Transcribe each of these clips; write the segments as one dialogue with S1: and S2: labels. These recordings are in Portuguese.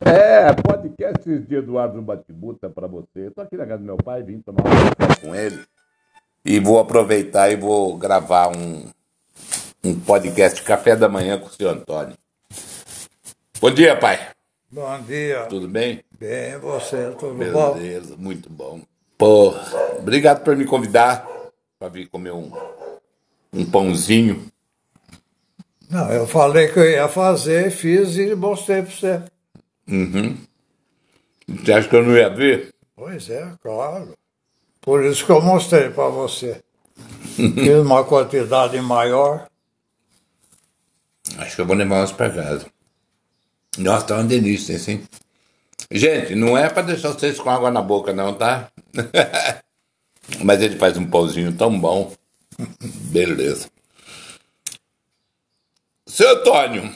S1: É, podcast de Eduardo Batibuta para você. Estou aqui na casa do meu pai, vim tomar um café com ele. E vou aproveitar e vou gravar um, um podcast Café da Manhã com o senhor Antônio. Bom dia, pai.
S2: Bom dia.
S1: Tudo bem?
S2: Bem, você, tudo bom?
S1: Beleza, muito bom. Pô, obrigado por me convidar para vir comer um, um pãozinho.
S2: Não, eu falei que eu ia fazer, fiz e mostrei para você.
S1: Uhum. Você acha que eu não ia ver?
S2: Pois é, claro. Por isso que eu mostrei para você. Fiz uma quantidade maior.
S1: Acho que eu vou levar umas para casa. Nossa, tá uma delícia, assim. Gente, não é para deixar vocês com água na boca, não, tá? Mas ele faz um pãozinho tão bom. Beleza. Seu Antônio,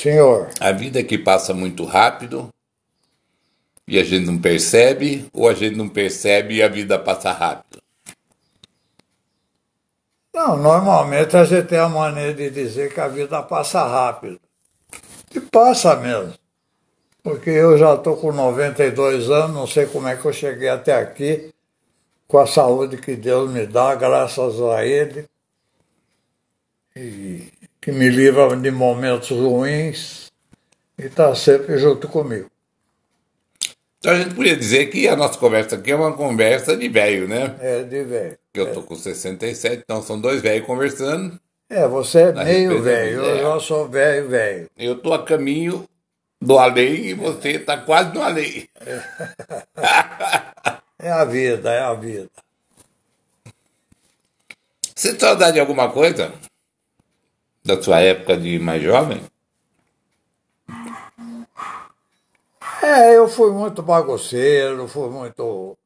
S2: Senhor,
S1: a vida que passa muito rápido e a gente não percebe, ou a gente não percebe e a vida passa rápido?
S2: não, normalmente a gente tem a maneira de dizer que a vida passa rápido. E passa mesmo. Porque eu já estou com 92 anos, não sei como é que eu cheguei até aqui, com a saúde que Deus me dá, graças a Ele, e que me livra de momentos ruins e está sempre junto comigo.
S1: Então a gente podia dizer que a nossa conversa aqui é uma conversa de velho, né?
S2: É de velho.
S1: Eu tô com 67, então são dois velhos conversando.
S2: É, você é meio velho, eu
S1: velho.
S2: já sou velho, velho.
S1: Eu tô a caminho do além e você tá quase no além.
S2: É a vida, é a vida.
S1: Você saudade de alguma coisa? Da sua época de mais jovem?
S2: É, eu fui muito bagunceiro, fui muito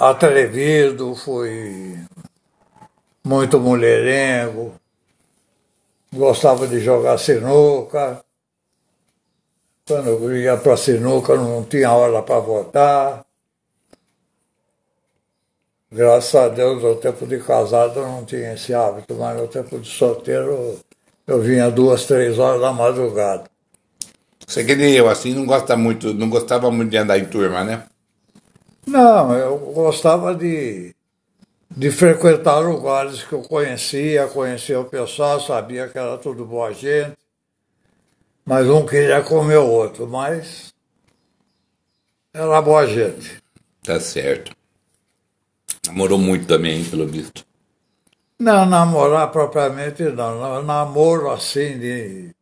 S2: atrevido, fui muito mulherengo, gostava de jogar sinuca. Quando eu ia para sinuca não tinha hora para votar. Graças a Deus, no tempo de casado eu não tinha esse hábito, mas no tempo de solteiro eu vinha duas, três horas da madrugada.
S1: Você que nem eu, assim, não gosta muito, não gostava muito de andar em turma, né?
S2: Não, eu gostava de, de frequentar lugares que eu conhecia, conhecia o pessoal, sabia que era tudo boa gente, mas um queria comer o outro, mas era boa gente.
S1: Tá certo. Namorou muito também, hein, pelo visto.
S2: Não, namorar propriamente não, namoro assim de,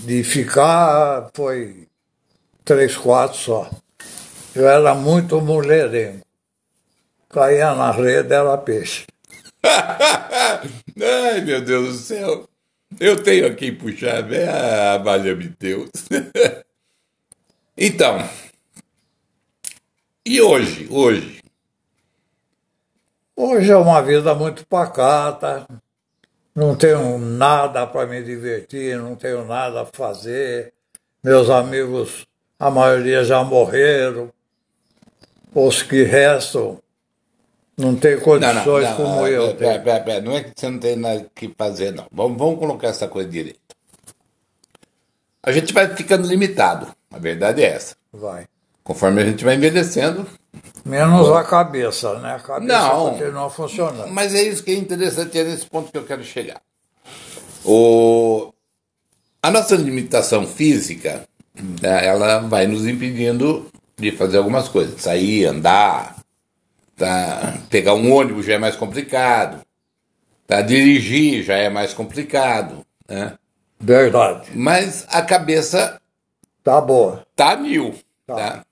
S2: de ficar foi três, quatro só. Eu era muito mulherengo. Caía na rede, era peixe.
S1: Ai, meu Deus do céu. Eu tenho aqui puxar, né? Ah, valha-me Deus. então, e hoje, hoje?
S2: Hoje é uma vida muito pacata, não tenho nada para me divertir, não tenho nada a fazer. Meus amigos, a maioria já morreram. Os que restam não têm condições como eu
S1: pera,
S2: tenho.
S1: pera, pera, não é que você não tem nada que fazer, não. Vamos, vamos colocar essa coisa direito. A gente vai ficando limitado, a verdade é essa.
S2: Vai.
S1: Conforme a gente vai envelhecendo.
S2: Menos a cabeça, né? A cabeça
S1: Não.
S2: continua funcionando.
S1: Mas é isso que é interessante, é nesse ponto que eu quero chegar. O... A nossa limitação física, né, ela vai nos impedindo de fazer algumas coisas. Sair, andar, tá? pegar um ônibus já é mais complicado. Tá? Dirigir já é mais complicado. Né?
S2: Verdade.
S1: Mas a cabeça
S2: Tá boa.
S1: tá mil.
S2: Tá.
S1: Tá?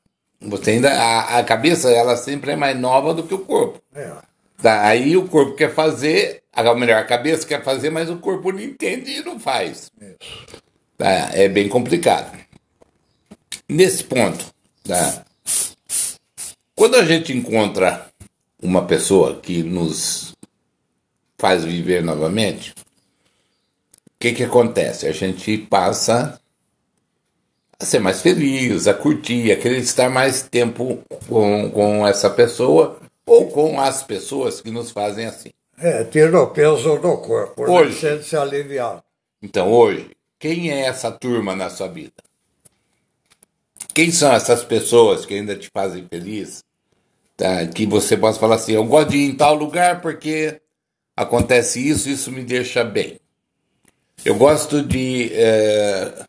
S1: Você ainda, a, a cabeça ela sempre é mais nova do que o corpo.
S2: É.
S1: Tá, aí o corpo quer fazer, a melhor, a cabeça quer fazer, mas o corpo não entende e não faz. Tá, é bem complicado. Nesse ponto, tá, quando a gente encontra uma pessoa que nos faz viver novamente, o que, que acontece? A gente passa a ser mais feliz, a curtir, a querer estar mais tempo com, com essa pessoa ou com as pessoas que nos fazem assim.
S2: É, tira o peso do corpo.
S1: Hoje.
S2: Hoje. Sente-se aliviado.
S1: Então, hoje, quem é essa turma na sua vida? Quem são essas pessoas que ainda te fazem feliz? Tá? Que você possa falar assim: eu gosto de ir em tal lugar porque acontece isso, isso me deixa bem. Eu gosto de é,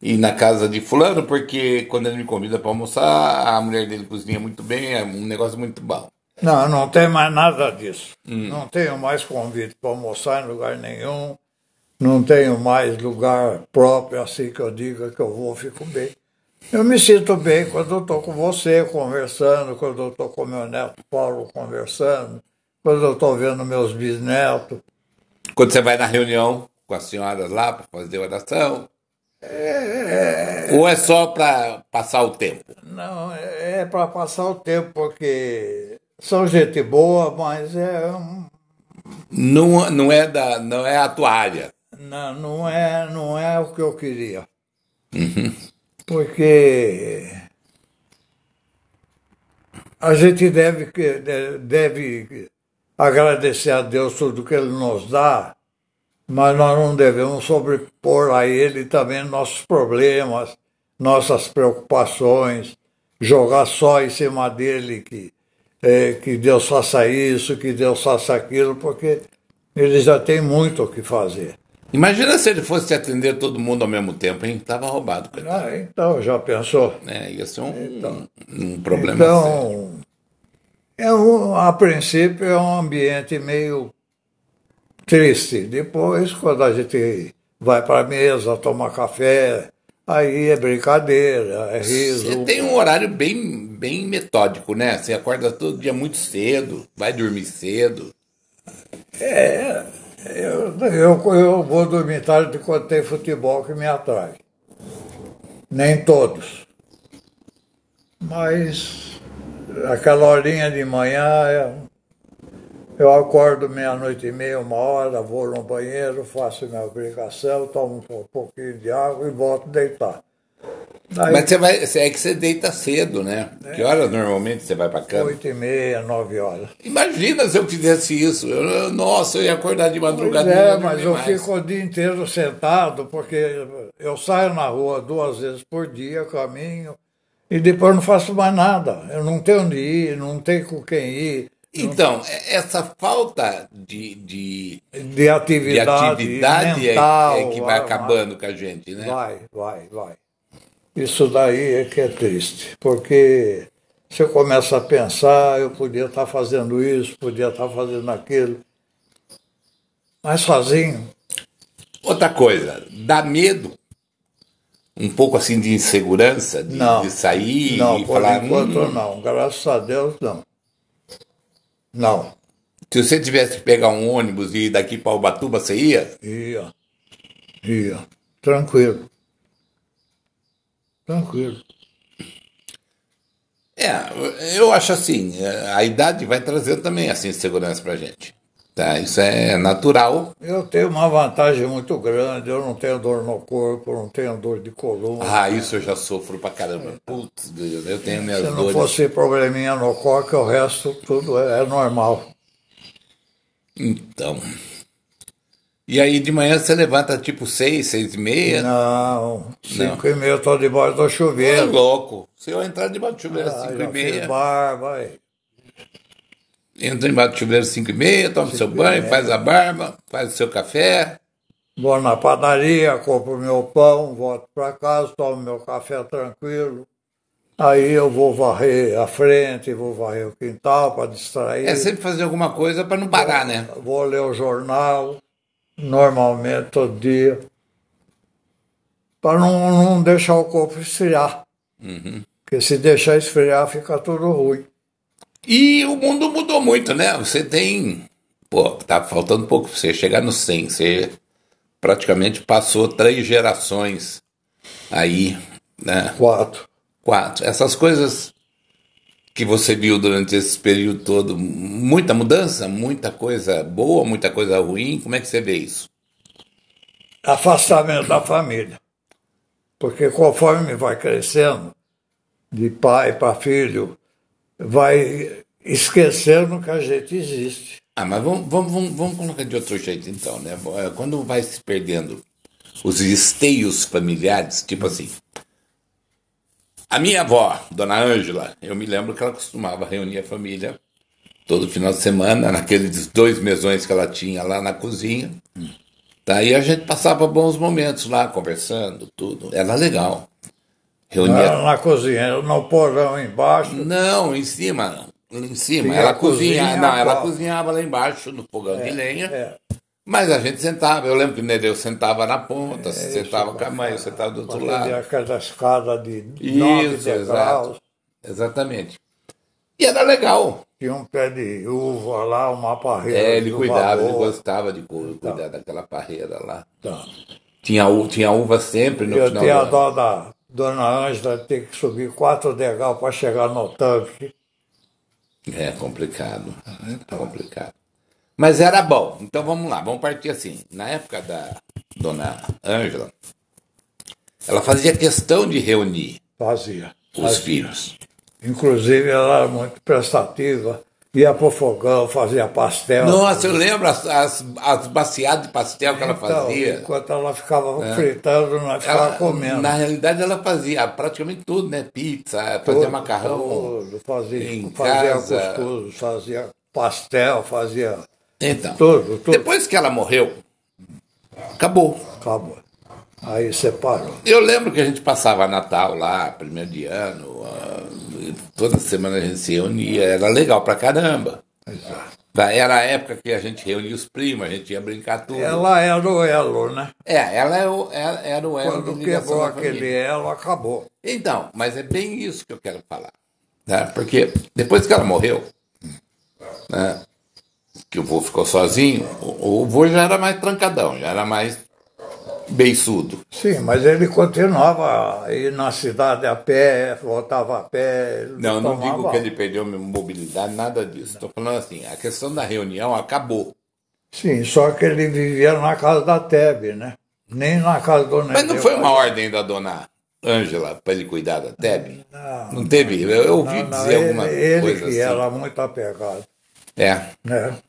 S1: ir na casa de Fulano porque quando ele me convida para almoçar, a mulher dele cozinha muito bem, é um negócio muito bom.
S2: Não, não tem mais nada disso. Hum. Não tenho mais convite para almoçar em lugar nenhum. Não tenho mais lugar próprio, assim que eu diga que eu vou, fico bem. Eu me sinto bem quando eu estou com você conversando, quando eu estou com meu neto Paulo conversando, quando eu estou vendo meus bisnetos.
S1: Quando você vai na reunião com as senhoras lá para fazer oração? É... Ou é só para passar o tempo?
S2: Não, é, é para passar o tempo, porque são gente boa, mas é.
S1: Não, não, é, da, não é a tua área.
S2: Não, não é, não é o que eu queria. Uhum porque a gente deve, deve agradecer a Deus tudo que Ele nos dá, mas nós não devemos sobrepor a Ele também nossos problemas, nossas preocupações, jogar só em cima dele que, é, que Deus faça isso, que Deus faça aquilo, porque ele já tem muito o que fazer.
S1: Imagina se ele fosse atender todo mundo ao mesmo tempo, hein? Tava roubado.
S2: Ah, então, já pensou?
S1: É, ia ser um, então, um problema
S2: então, É um, a princípio é um ambiente meio triste. Depois, quando a gente vai para a mesa, toma café, aí é brincadeira, é riso.
S1: Você tem um horário bem, bem metódico, né? Você acorda todo dia muito cedo, vai dormir cedo.
S2: É, eu, eu, eu vou dormir tarde quando tem futebol que me atrai. Nem todos. Mas aquela horinha de manhã, eu acordo meia-noite e meia, uma hora, vou no banheiro, faço minha obrigação, tomo um pouquinho de água e volto a deitar.
S1: Daí, Mas você vai, é que você deita cedo, né? É, que horas normalmente você vai para cama?
S2: Oito e meia, nove horas.
S1: Imagina se eu fizesse isso. Eu, nossa, eu ia acordar de madrugada.
S2: Pois é, mas eu mais. fico o dia inteiro sentado, porque eu saio na rua duas vezes por dia, caminho, e depois não faço mais nada. Eu não tenho onde ir, não tenho com quem ir.
S1: Então, essa falta de, de,
S2: de atividade,
S1: de atividade mental, é, é que vai acabando com a gente, né?
S2: Vai, vai, vai. Isso daí é que é triste, porque você começa a pensar, eu podia estar fazendo isso, podia estar fazendo aquilo, mas sozinho.
S1: Outra coisa, dá medo? Um pouco assim de insegurança, de,
S2: não,
S1: de sair
S2: não,
S1: e
S2: por
S1: falar.
S2: Enquanto hum, não, graças a Deus não. Não.
S1: Se você tivesse que pegar um ônibus e ir daqui para Ubatuba, você ia?
S2: Ia. Ia. Tranquilo. Tranquilo.
S1: É, eu acho assim, a idade vai trazendo também assim segurança pra gente. Tá? Isso é natural.
S2: Eu tenho uma vantagem muito grande, eu não tenho dor no corpo, não tenho dor de coluna.
S1: Ah, isso eu já sofro pra caramba. Putz, eu tenho minhas dores. Se não
S2: fosse probleminha no corpo, o resto tudo é, é normal.
S1: Então, e aí de manhã você levanta tipo seis, seis e meia?
S2: Não, cinco não. e meia eu tô debaixo do chuveiro. É
S1: louco. Se eu entrar debaixo do chuveiro às ah, cinco e meia.
S2: barba aí.
S1: Entra debaixo do chuveiro às cinco e meia, toma cinco seu banho, faz a barba, faz o seu café.
S2: Vou na padaria, compro meu pão, volto para casa, tomo meu café tranquilo. Aí eu vou varrer a frente, vou varrer o quintal para distrair.
S1: É sempre fazer alguma coisa para não parar,
S2: vou,
S1: né?
S2: Vou ler o jornal normalmente todo dia, para não, não deixar o corpo esfriar. Uhum. Porque se deixar esfriar, fica tudo ruim.
S1: E o mundo mudou muito, né? Você tem. Pô, tá faltando pouco para você chegar no 100. Você praticamente passou três gerações aí, né?
S2: Quatro.
S1: Quatro. Essas coisas que você viu durante esse período todo? Muita mudança, muita coisa boa, muita coisa ruim? Como é que você vê isso?
S2: Afastamento da família. Porque conforme vai crescendo, de pai para filho, vai esquecendo que a gente existe.
S1: Ah, mas vamos, vamos, vamos, colocar de outro jeito então, né? Quando vai se perdendo os esteios familiares, tipo assim. A minha avó, Dona Ângela, eu me lembro que ela costumava reunir a família todo final de semana, naqueles dois mesões que ela tinha lá na cozinha. Daí a gente passava bons momentos lá, conversando, tudo. Era legal.
S2: Reunia... Era na cozinha, no porão embaixo?
S1: Não, em cima. Em cima. ela cozinha, cozinha, não, ela cozinhava lá embaixo, no fogão é, de lenha. É. Mas a gente sentava, eu lembro que o Nereu sentava na ponta, é, sentava com a mãe, eu sentava do outro lado.
S2: aquela escada de nove Isso, degraus.
S1: Exatamente. E era legal.
S2: Tinha um pé de uva lá, uma parreira.
S1: É, ele cuidava, ele gostava de cuidar tá. daquela parreira lá. Tá. Tinha, tinha uva sempre no
S2: eu
S1: final.
S2: Eu tinha dó da Dona Ângela ter que subir quatro degraus para chegar no tanque.
S1: É complicado. É complicado. Mas era bom. Então vamos lá, vamos partir assim. Na época da dona Ângela, ela fazia questão de reunir
S2: fazia,
S1: os
S2: fazia.
S1: filhos.
S2: Inclusive, ela era muito prestativa, ia pro fogão, fazia pastel.
S1: Nossa, eu lembro as, as, as baciadas de pastel que ela então, fazia.
S2: Enquanto ela ficava é. fritando, nós ficava comendo.
S1: Na realidade, ela fazia praticamente tudo, né? Pizza, fazia tudo, macarrão.
S2: Tudo, fazia, em fazia casa. cuscuz, fazia pastel, fazia
S1: então, tudo, tudo. depois que ela morreu, acabou.
S2: Acabou. Aí separou.
S1: Eu lembro que a gente passava Natal lá, primeiro de ano, uh, toda semana a gente se reunia, era legal pra caramba. Exato. Era a época que a gente reunia os primos, a gente ia brincar tudo.
S2: Ela era o elo, né?
S1: É, ela era, o, era o elo
S2: Quando quebrou aquele elo, acabou.
S1: Então, mas é bem isso que eu quero falar. Né? Porque depois que ela morreu, né? que o vô ficou sozinho, o, o vô já era mais trancadão, já era mais beiçudo.
S2: Sim, mas ele continuava a ir na cidade a pé, voltava a pé.
S1: Não, não digo que ele perdeu mobilidade, nada disso. Estou falando assim, a questão da reunião acabou.
S2: Sim, só que ele vivia na casa da Tebe, né? Nem na casa do.
S1: Mas não foi uma ordem da dona Ângela para ele cuidar da Tebe? Não, não teve? Eu, ouvi não, não, dizer ele, alguma
S2: ele
S1: coisa
S2: que
S1: assim.
S2: era muito apegado.
S1: É.
S2: É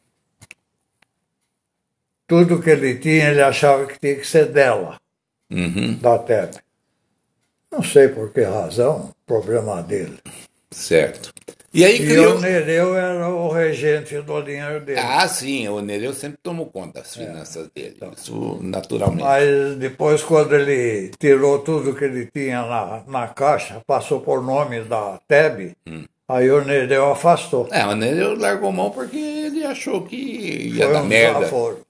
S2: tudo que ele tinha, ele achava que tinha que ser dela,
S1: uhum.
S2: da Tebe. Não sei por que razão, problema dele.
S1: Certo. E aí
S2: criou... E o Nereu era o regente do dinheiro dele.
S1: Ah, sim, o Nereu sempre tomou conta das é. finanças é. dele, então, isso naturalmente.
S2: Mas depois, quando ele tirou tudo que ele tinha na, na caixa, passou por nome da Tebe, hum. aí o Nereu afastou.
S1: É, o Nereu largou mão porque ele achou que ia Foi dar um merda. Desaforo.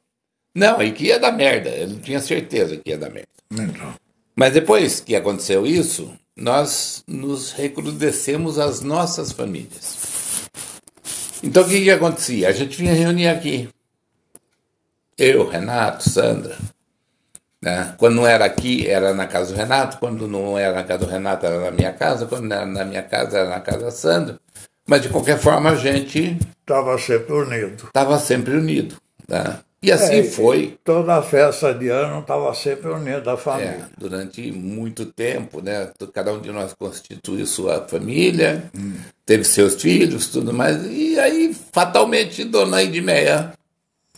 S1: Não, e que ia dar merda. Eu tinha certeza que ia dar merda. Então. Mas depois que aconteceu isso, nós nos recrudescemos as nossas famílias. Então o que, que acontecia? A gente vinha reunir aqui. Eu, Renato, Sandra. Né? Quando não era aqui, era na casa do Renato. Quando não era na casa do Renato, era na minha casa. Quando não era na minha casa, era na casa da Sandra. Mas de qualquer forma, a gente.
S2: Estava sempre unido.
S1: Estava sempre unido. Né? E assim é, foi.
S2: Toda a festa de ano estava sempre unida a família. É,
S1: durante muito tempo, né? Cada um de nós constituiu sua família, hum. teve seus filhos, tudo mais. E aí, fatalmente, Dona Edmeia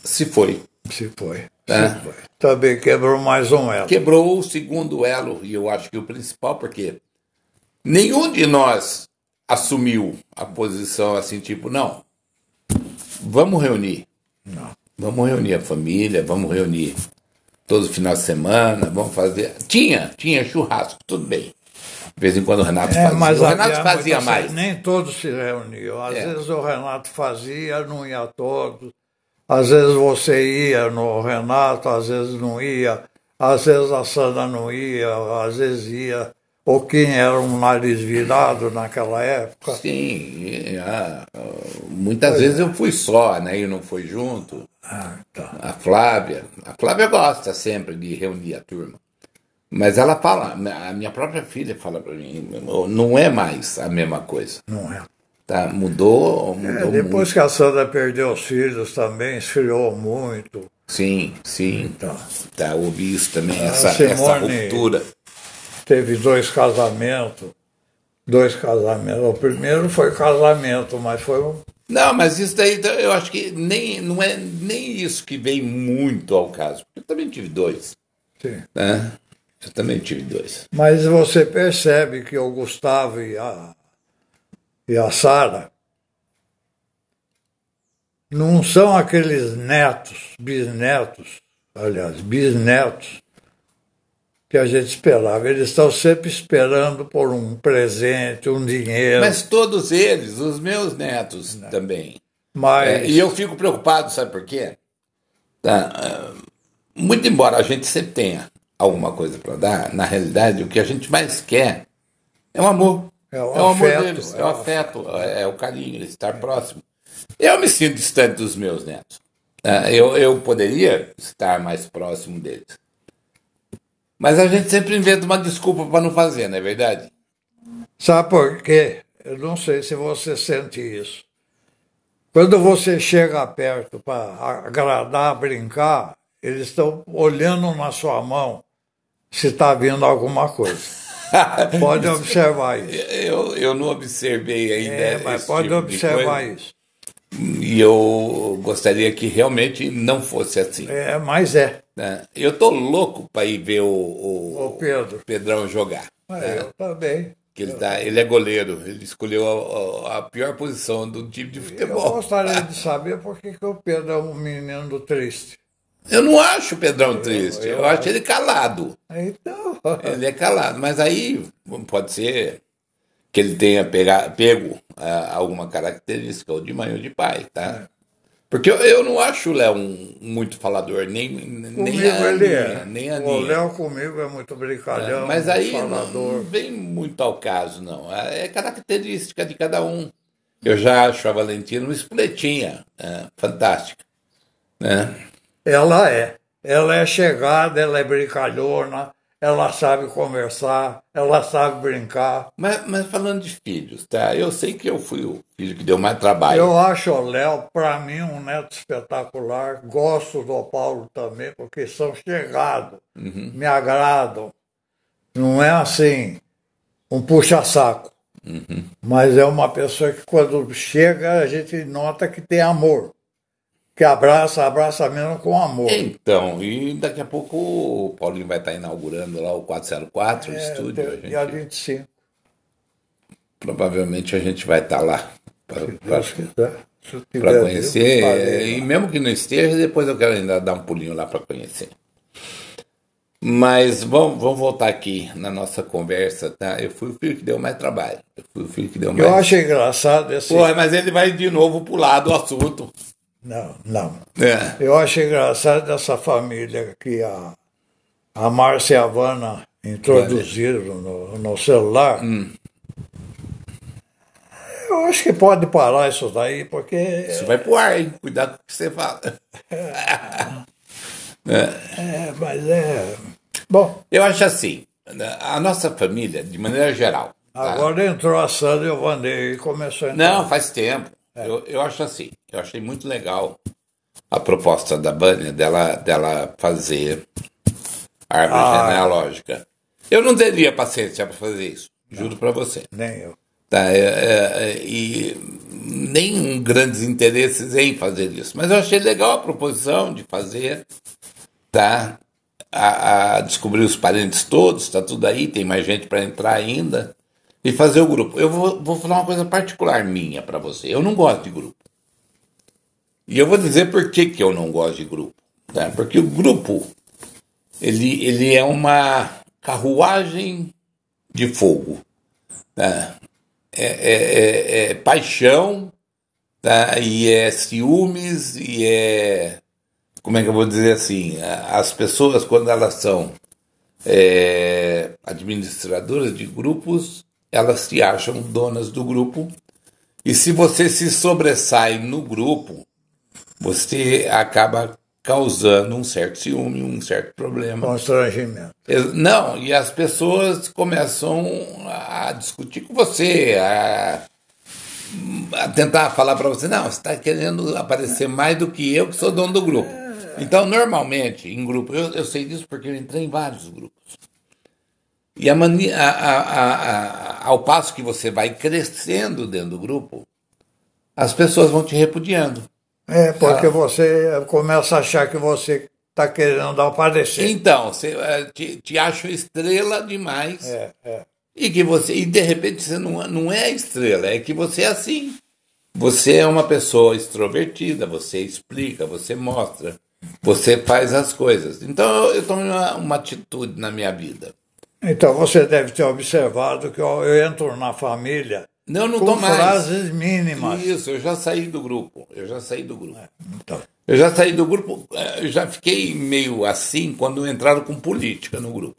S1: se foi.
S2: Se foi. É. Se foi. Também quebrou mais um elo.
S1: Quebrou o segundo elo, e eu acho que o principal, porque nenhum de nós assumiu a posição assim, tipo, não, vamos reunir.
S2: Não.
S1: Vamos reunir a família, vamos reunir todo final de semana, vamos fazer. Tinha, tinha churrasco, tudo bem. De vez em quando o Renato é, fazia. Mas o Renato fazia mais.
S2: Nem todos se reuniam. Às é. vezes o Renato fazia, não ia todos. Às vezes você ia no Renato, às vezes não ia. Às vezes a Sandra não ia, às vezes ia. Ou quem era um nariz virado naquela época.
S1: Sim, é, muitas pois vezes é. eu fui só, né? E não fui junto.
S2: Ah, tá.
S1: A Flávia. A Flávia gosta sempre de reunir a turma. Mas ela fala, a minha própria filha fala para mim, não é mais a mesma coisa.
S2: Não é.
S1: Tá, mudou, mudou é,
S2: depois
S1: muito.
S2: que a Sandra perdeu os filhos também, esfriou muito.
S1: Sim, sim. Então, tá, ouvi isso também, essa, essa ruptura.
S2: Teve dois casamentos. Dois casamentos. O primeiro foi casamento, mas foi um
S1: não, mas isso daí eu acho que nem, não é nem isso que vem muito ao caso. Eu também tive dois.
S2: Sim.
S1: Né? Eu também tive dois.
S2: Mas você percebe que o Gustavo e a, e a Sara não são aqueles netos, bisnetos, aliás, bisnetos, que a gente esperava. Eles estão sempre esperando por um presente, um dinheiro.
S1: Mas todos eles, os meus netos Não. também.
S2: Mas...
S1: É, e eu fico preocupado, sabe por quê? Tá, muito embora a gente sempre tenha alguma coisa para dar, na realidade o que a gente mais quer é o amor.
S2: É o, é o afeto,
S1: amor deles, é, é o afeto, é, é o carinho, estar próximo. Eu me sinto distante dos meus netos. É, eu, eu poderia estar mais próximo deles. Mas a gente sempre inventa uma desculpa para não fazer, não é verdade?
S2: Sabe por quê? Eu não sei se você sente isso. Quando você chega perto para agradar, brincar, eles estão olhando na sua mão se está vindo alguma coisa. pode observar isso.
S1: Eu, eu não observei ainda.
S2: É, mas pode tipo observar isso.
S1: E eu gostaria que realmente não fosse assim.
S2: É, mas é.
S1: Né? Eu tô louco para ir ver o, o,
S2: o Pedro.
S1: Pedrão jogar.
S2: Ah, né? Eu também.
S1: Que ele, tá, ele é goleiro, ele escolheu a, a, pior posição do time de futebol.
S2: Eu gostaria de saber por que, que o Pedro é um menino triste.
S1: Eu não acho o Pedrão triste, eu, eu, eu acho ele calado.
S2: Então.
S1: Ele é calado, mas aí pode ser que ele tenha pega, pego uh, alguma característica, ou de mãe ou de pai, tá? É. Porque eu, eu não acho o Léo um, muito falador, nem, nem a
S2: ele
S1: Aninha,
S2: é.
S1: nem a
S2: O Léo comigo é muito brincalhão,
S1: é, mas aí
S2: falador.
S1: não vem muito ao caso, não. É, é característica de cada um. Eu já acho a Valentina uma espoletinha é, fantástica. Né?
S2: Ela é. Ela é chegada, ela é brincalhona, ela sabe conversar, ela sabe brincar.
S1: Mas, mas falando de filhos, tá? Eu sei que eu fui o filho que deu mais trabalho.
S2: Eu acho o Léo, para mim, um neto espetacular. Gosto do Paulo também, porque são chegados, uhum. me agradam. Não é assim, um puxa-saco. Uhum. Mas é uma pessoa que quando chega, a gente nota que tem amor que abraça, abraça mesmo com amor.
S1: Então, e daqui a pouco o Paulinho vai estar inaugurando lá o 404, é, o estúdio.
S2: Dia, dia 25.
S1: Provavelmente a gente vai estar lá para conhecer. E mesmo que não esteja, depois eu quero ainda dar um pulinho lá para conhecer. Mas vamos, vamos voltar aqui na nossa conversa, tá? Eu fui o filho que deu mais trabalho. Eu fui o filho que deu mais.
S2: Eu acho engraçado esse.
S1: Mas ele vai de novo pular do assunto.
S2: Não, não.
S1: É.
S2: Eu acho engraçado essa família que a, a Márcia e a Havana introduziram no, no celular. Hum. Eu acho que pode parar isso daí, porque.
S1: Isso vai pro ar, hein? Cuidado com o que você fala.
S2: É, é mas é. Bom.
S1: Eu acho assim, a nossa família, de maneira geral.
S2: Tá? Agora tá? entrou a Sandra e o Vanderlei e começou a
S1: entrar. Não, faz tempo. É. Eu, eu acho assim, eu achei muito legal a proposta da Bânia dela, dela fazer árvore ah, genealógica. Eu não teria paciência para fazer isso, juro para você.
S2: Nem eu.
S1: Tá, é, é, e nem grandes interesses em fazer isso. Mas eu achei legal a proposição de fazer, tá? A, a descobrir os parentes todos, está tudo aí, tem mais gente para entrar ainda e fazer o grupo. Eu vou, vou falar uma coisa particular minha para você. Eu não gosto de grupo. E eu vou dizer por que, que eu não gosto de grupo. Tá? Porque o grupo ele, ele é uma carruagem de fogo. Tá? É, é, é, é paixão, tá? e é ciúmes, e é. Como é que eu vou dizer assim? As pessoas, quando elas são é, administradoras de grupos, elas se acham donas do grupo. E se você se sobressai no grupo, você acaba causando um certo ciúme, um certo problema.
S2: Constrangimento.
S1: Não, e as pessoas começam a discutir com você, a, a tentar falar para você, não, você está querendo aparecer mais do que eu, que sou dono do grupo. Então, normalmente, em grupo, eu, eu sei disso porque eu entrei em vários grupos. E a mania, a, a, ao passo que você vai crescendo dentro do grupo, as pessoas vão te repudiando.
S2: É, porque ah. você começa a achar que você está querendo aparecer.
S1: Então, você eh, te, te acha estrela demais.
S2: É, é.
S1: E que você. E de repente você não, não é estrela, é que você é assim. Você é uma pessoa extrovertida, você explica, você mostra, você faz as coisas. Então eu, eu tomei uma, uma atitude na minha vida.
S2: Então você deve ter observado que eu, eu entro na família
S1: Não, não
S2: com
S1: mais.
S2: frases mínimas.
S1: Isso, eu já saí do grupo. Eu já saí do grupo.
S2: Então,
S1: Eu já saí do grupo, eu já fiquei meio assim quando entraram com política no grupo.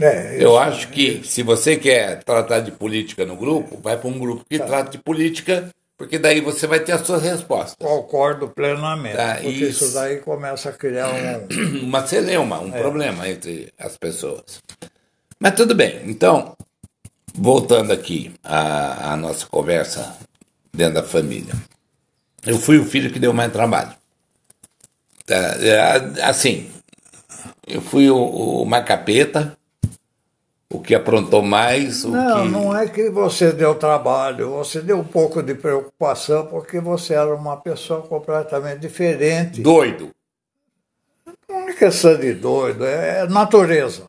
S2: é,
S1: Eu
S2: isso.
S1: acho que se você quer tratar de política no grupo, vai para um grupo que trata de política, porque daí você vai ter a sua resposta.
S2: Concordo plenamente.
S1: Tá,
S2: porque
S1: isso.
S2: isso daí começa a criar um.
S1: Uma celeuma, um problema entre as pessoas. Mas tudo bem. Então, voltando aqui à, à nossa conversa dentro da família. Eu fui o filho que deu mais trabalho. Tá, é, Assim, eu fui o, o mais capeta, o que aprontou mais, o
S2: Não,
S1: que...
S2: não é que você deu trabalho, você deu um pouco de preocupação porque você era uma pessoa completamente diferente.
S1: Doido.
S2: Não é questão de doido, é natureza.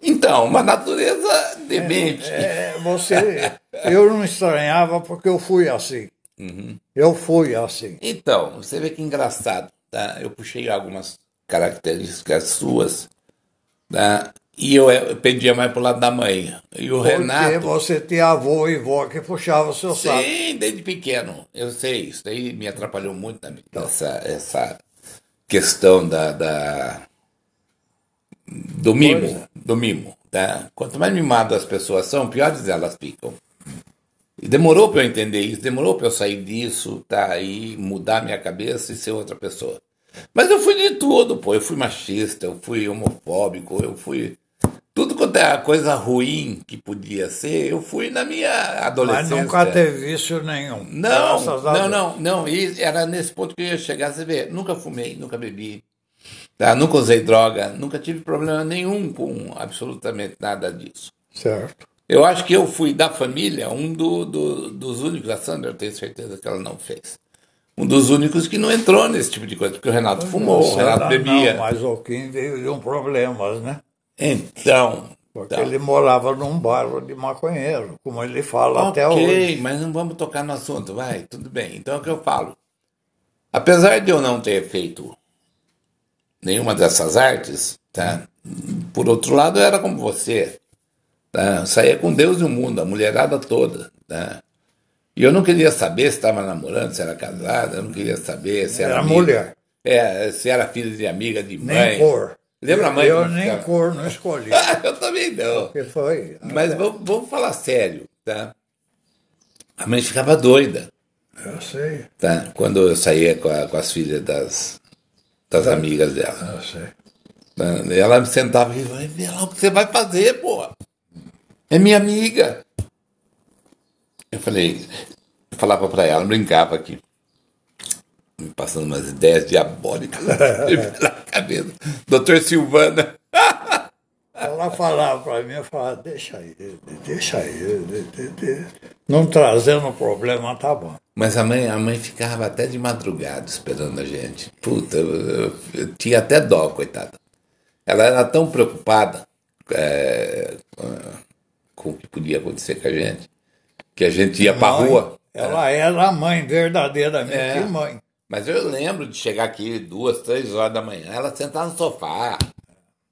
S1: Então, uma natureza demente.
S2: É, você, eu não estranhava porque eu fui assim.
S1: Uhum.
S2: Eu fui assim.
S1: Então, você vê que engraçado, tá? Eu puxei algumas características suas, tá? E eu, eu pendia mais pro lado da mãe. E o
S2: Porque
S1: Renato.
S2: você tinha avô e vó que puxava o seu saco.
S1: Sim, desde pequeno. Eu sei, isso daí me atrapalhou muito na minha, essa, essa questão da, da- do mimo.
S2: É.
S1: Do mimo. Tá? Quanto mais mimado as pessoas são, piores elas ficam. E demorou para eu entender isso, demorou para eu sair disso, tá? E mudar minha cabeça e ser outra pessoa. Mas eu fui de tudo, pô. Eu fui machista, eu fui homofóbico, eu fui. Tudo quanto é a coisa ruim que podia ser, eu fui na minha
S2: Mas
S1: adolescência.
S2: nunca teve vício nenhum.
S1: Não, não, não, não. E era nesse ponto que eu ia chegar. Você vê, nunca fumei, nunca bebi, tá? nunca usei droga, nunca tive problema nenhum com absolutamente nada disso.
S2: Certo.
S1: Eu acho que eu fui da família um do- do- dos únicos, a Sandra, eu tenho certeza que ela não fez. Um dos únicos que não entrou nesse tipo de coisa, porque o Renato fumou, o
S2: Você
S1: Renato
S2: não,
S1: bebia.
S2: Não, mas o Kim veio de um problemas, né?
S1: Então,
S2: Porque
S1: então,
S2: ele morava num bairro de maconheiro, como ele fala até hoje.
S1: Ok, mas não vamos tocar no assunto, vai, tudo bem. Então é o que eu falo. Apesar de eu não ter feito nenhuma dessas artes, tá? Por outro lado, eu era como você. Tá? Eu saía com Deus e o mundo, a mulherada toda. Tá? E eu não queria saber se estava namorando, se era casada, eu não queria saber se era,
S2: Era
S1: amiga.
S2: mulher.
S1: É, se era filho de amiga de mãe.
S2: Nem cor.
S1: Lembra a mãe?
S2: Eu
S1: como
S2: nem
S1: ficava?
S2: cor não escolhi.
S1: eu também não.
S2: Porque foi.
S1: Mas vamos, vamos falar sério, tá? A mãe ficava doida,
S2: Eu sei,
S1: tá? Quando eu saía com, a- com as filhas das, das amigas dela. tá? E Ela me sentava e vai ver lá o que você vai fazer, pô. É minha amiga. Eu falei, eu falava pra ela, brincava aqui, me passando umas ideias diabólicas pela cabeça. Doutor Silvana.
S2: Ela falava para mim, eu falava, deixa aí, deixa aí. de- de- de- Não trazendo problema, tá bom.
S1: Mas a mãe, a mãe ficava até de madrugada esperando a gente. Puta, eu, eu- eu tinha até dó, coitada. Ela era tão preocupada é, com o que podia acontecer com a gente, que a gente ia pra
S2: Mãe,
S1: rua.
S2: Ela era a mãe, verdadeiramente
S1: É.
S2: mãe.
S1: Mas eu lembro de chegar aqui duas, três horas da manhã, ela sentar no sofá,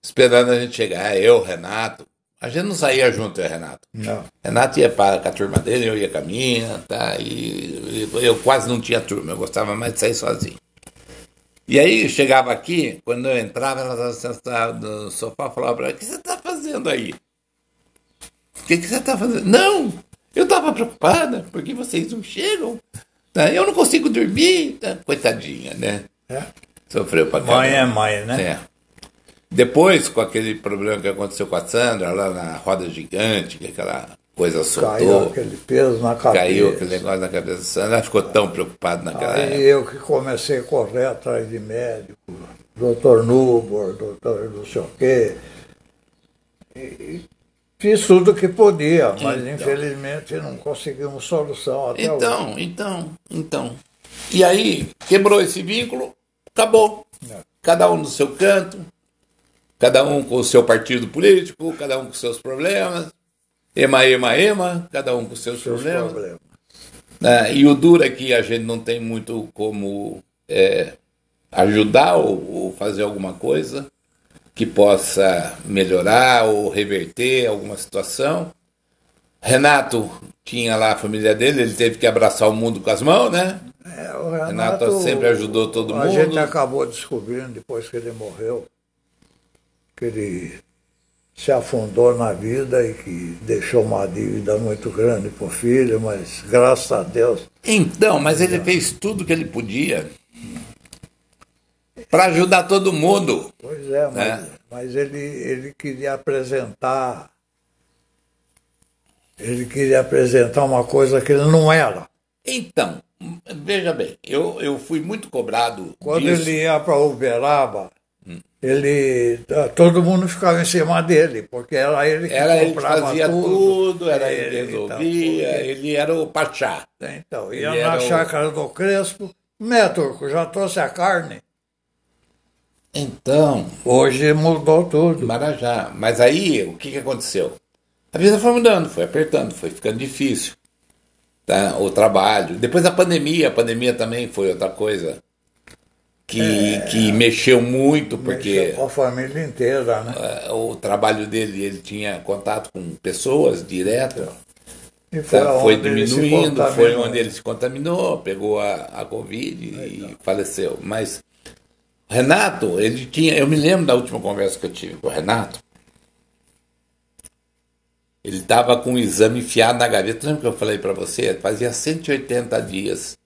S1: esperando a gente chegar, eu, Renato. A gente não saía junto, eu Renato.
S2: Não.
S1: Renato ia para com a turma dele, eu ia com a minha, tá? E, e eu quase não tinha turma, eu gostava mais de sair sozinho. E aí eu chegava aqui, quando eu entrava, ela estava sentada no sofá e falava para ela, o que você está fazendo aí? O que, que você está fazendo? Não, eu estava preocupada, porque vocês não chegam. Tá? Eu não consigo dormir. Tá? Coitadinha, né?
S2: É.
S1: Sofreu pra
S2: Mãe é
S1: caramba.
S2: mãe, né?
S1: É. Depois, com aquele problema que aconteceu com a Sandra, lá na roda gigante, que aquela coisa
S2: Caiu
S1: soltou,
S2: aquele peso na cabeça.
S1: caiu aquele negócio na cabeça da Sandra, ela ficou tão preocupada naquela
S2: Aí
S1: época.
S2: eu que comecei a correr atrás de médico, doutor Nubor, doutor não sei o quê. E fiz tudo o que podia, mas
S1: Então.
S2: infelizmente não conseguimos solução até hoje.
S1: Então, então, então. E aí, quebrou esse vínculo, acabou.
S2: É.
S1: cada um no seu canto, cada um com o seu partido político, cada um com seus problemas. Ema, ema, ema, cada um com seus, seus problemas. problemas. Ah, e o duro é que a gente não tem muito como é, ajudar ou, ou fazer alguma coisa que possa melhorar ou reverter alguma situação. Renato tinha lá a família dele, ele teve que abraçar o mundo com as mãos, né?
S2: É, o Renato, Renato sempre ajudou todo a mundo. A gente acabou descobrindo depois que ele morreu que ele se afundou na vida e que deixou uma dívida muito grande para o filho, mas graças a Deus.
S1: Então, mas ele fez tudo que ele podia para ajudar todo mundo.
S2: Pois é, mas, né? mas ele, ele queria apresentar ele queria apresentar uma coisa que ele não era.
S1: Então, veja bem, eu, eu fui muito cobrado.
S2: Quando
S1: disso.
S2: ele ia para Uberaba. Ele todo mundo ficava em cima dele, porque era ele que
S1: era comprava ele que fazia tudo, tudo era ele que resolvia, então, ele era o pachá.
S2: Então, ia ele na chácara o... do Crespo, né, Turco, já trouxe a carne.
S1: Então.
S2: Hoje mudou tudo.
S1: Marajá. Mas aí, o que, que aconteceu? A vida foi mudando, foi apertando, foi ficando difícil. Tá? O trabalho. Depois da pandemia, a pandemia também foi outra coisa que, é, que mexeu muito, porque. Mexeu
S2: com a família inteira, né?
S1: É, o trabalho dele, ele tinha contato com pessoas direto.
S2: E foi, tá?
S1: foi diminuindo, foi onde ele se contaminou, pegou a, a Covid é, e faleceu. Mas Renato, ele tinha. Eu me lembro da última conversa que eu tive com o Renato. Ele estava com o exame enfiado na gaveta. Lembra que eu falei para você? Fazia 180 dias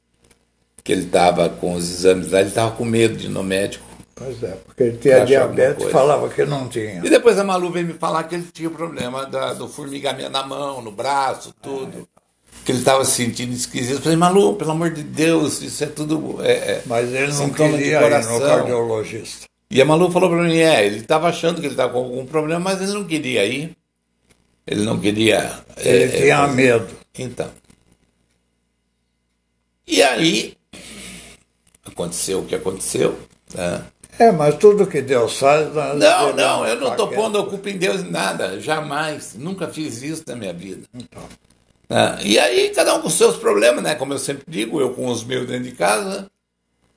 S1: que ele estava com os exames lá. Ele estava com medo de ir no médico.
S2: Pois é, porque ele tinha diabetes e falava que não tinha.
S1: E depois a Malu veio me falar que ele tinha problema da, do formigamento na mão, no braço, tudo. É. Que ele estava se sentindo esquisito. Eu falei, Malu, pelo amor de Deus, isso é tudo. É, é
S2: Mas ele não queria ir no cardiologista.
S1: E a Malu falou para mim, é, ele estava achando que ele estava com algum problema, mas ele não queria ir. Ele não queria.
S2: Ele é, tinha é, medo.
S1: Então. E aí aconteceu o que aconteceu. Né?
S2: É, mas tudo que Deus faz.
S1: Não, não, eu não estou pondo a culpa em Deus em nada, jamais. Nunca fiz isso na minha vida. Então. É, e aí, cada um com seus problemas, né? Como eu sempre digo, eu com os meus dentro de casa.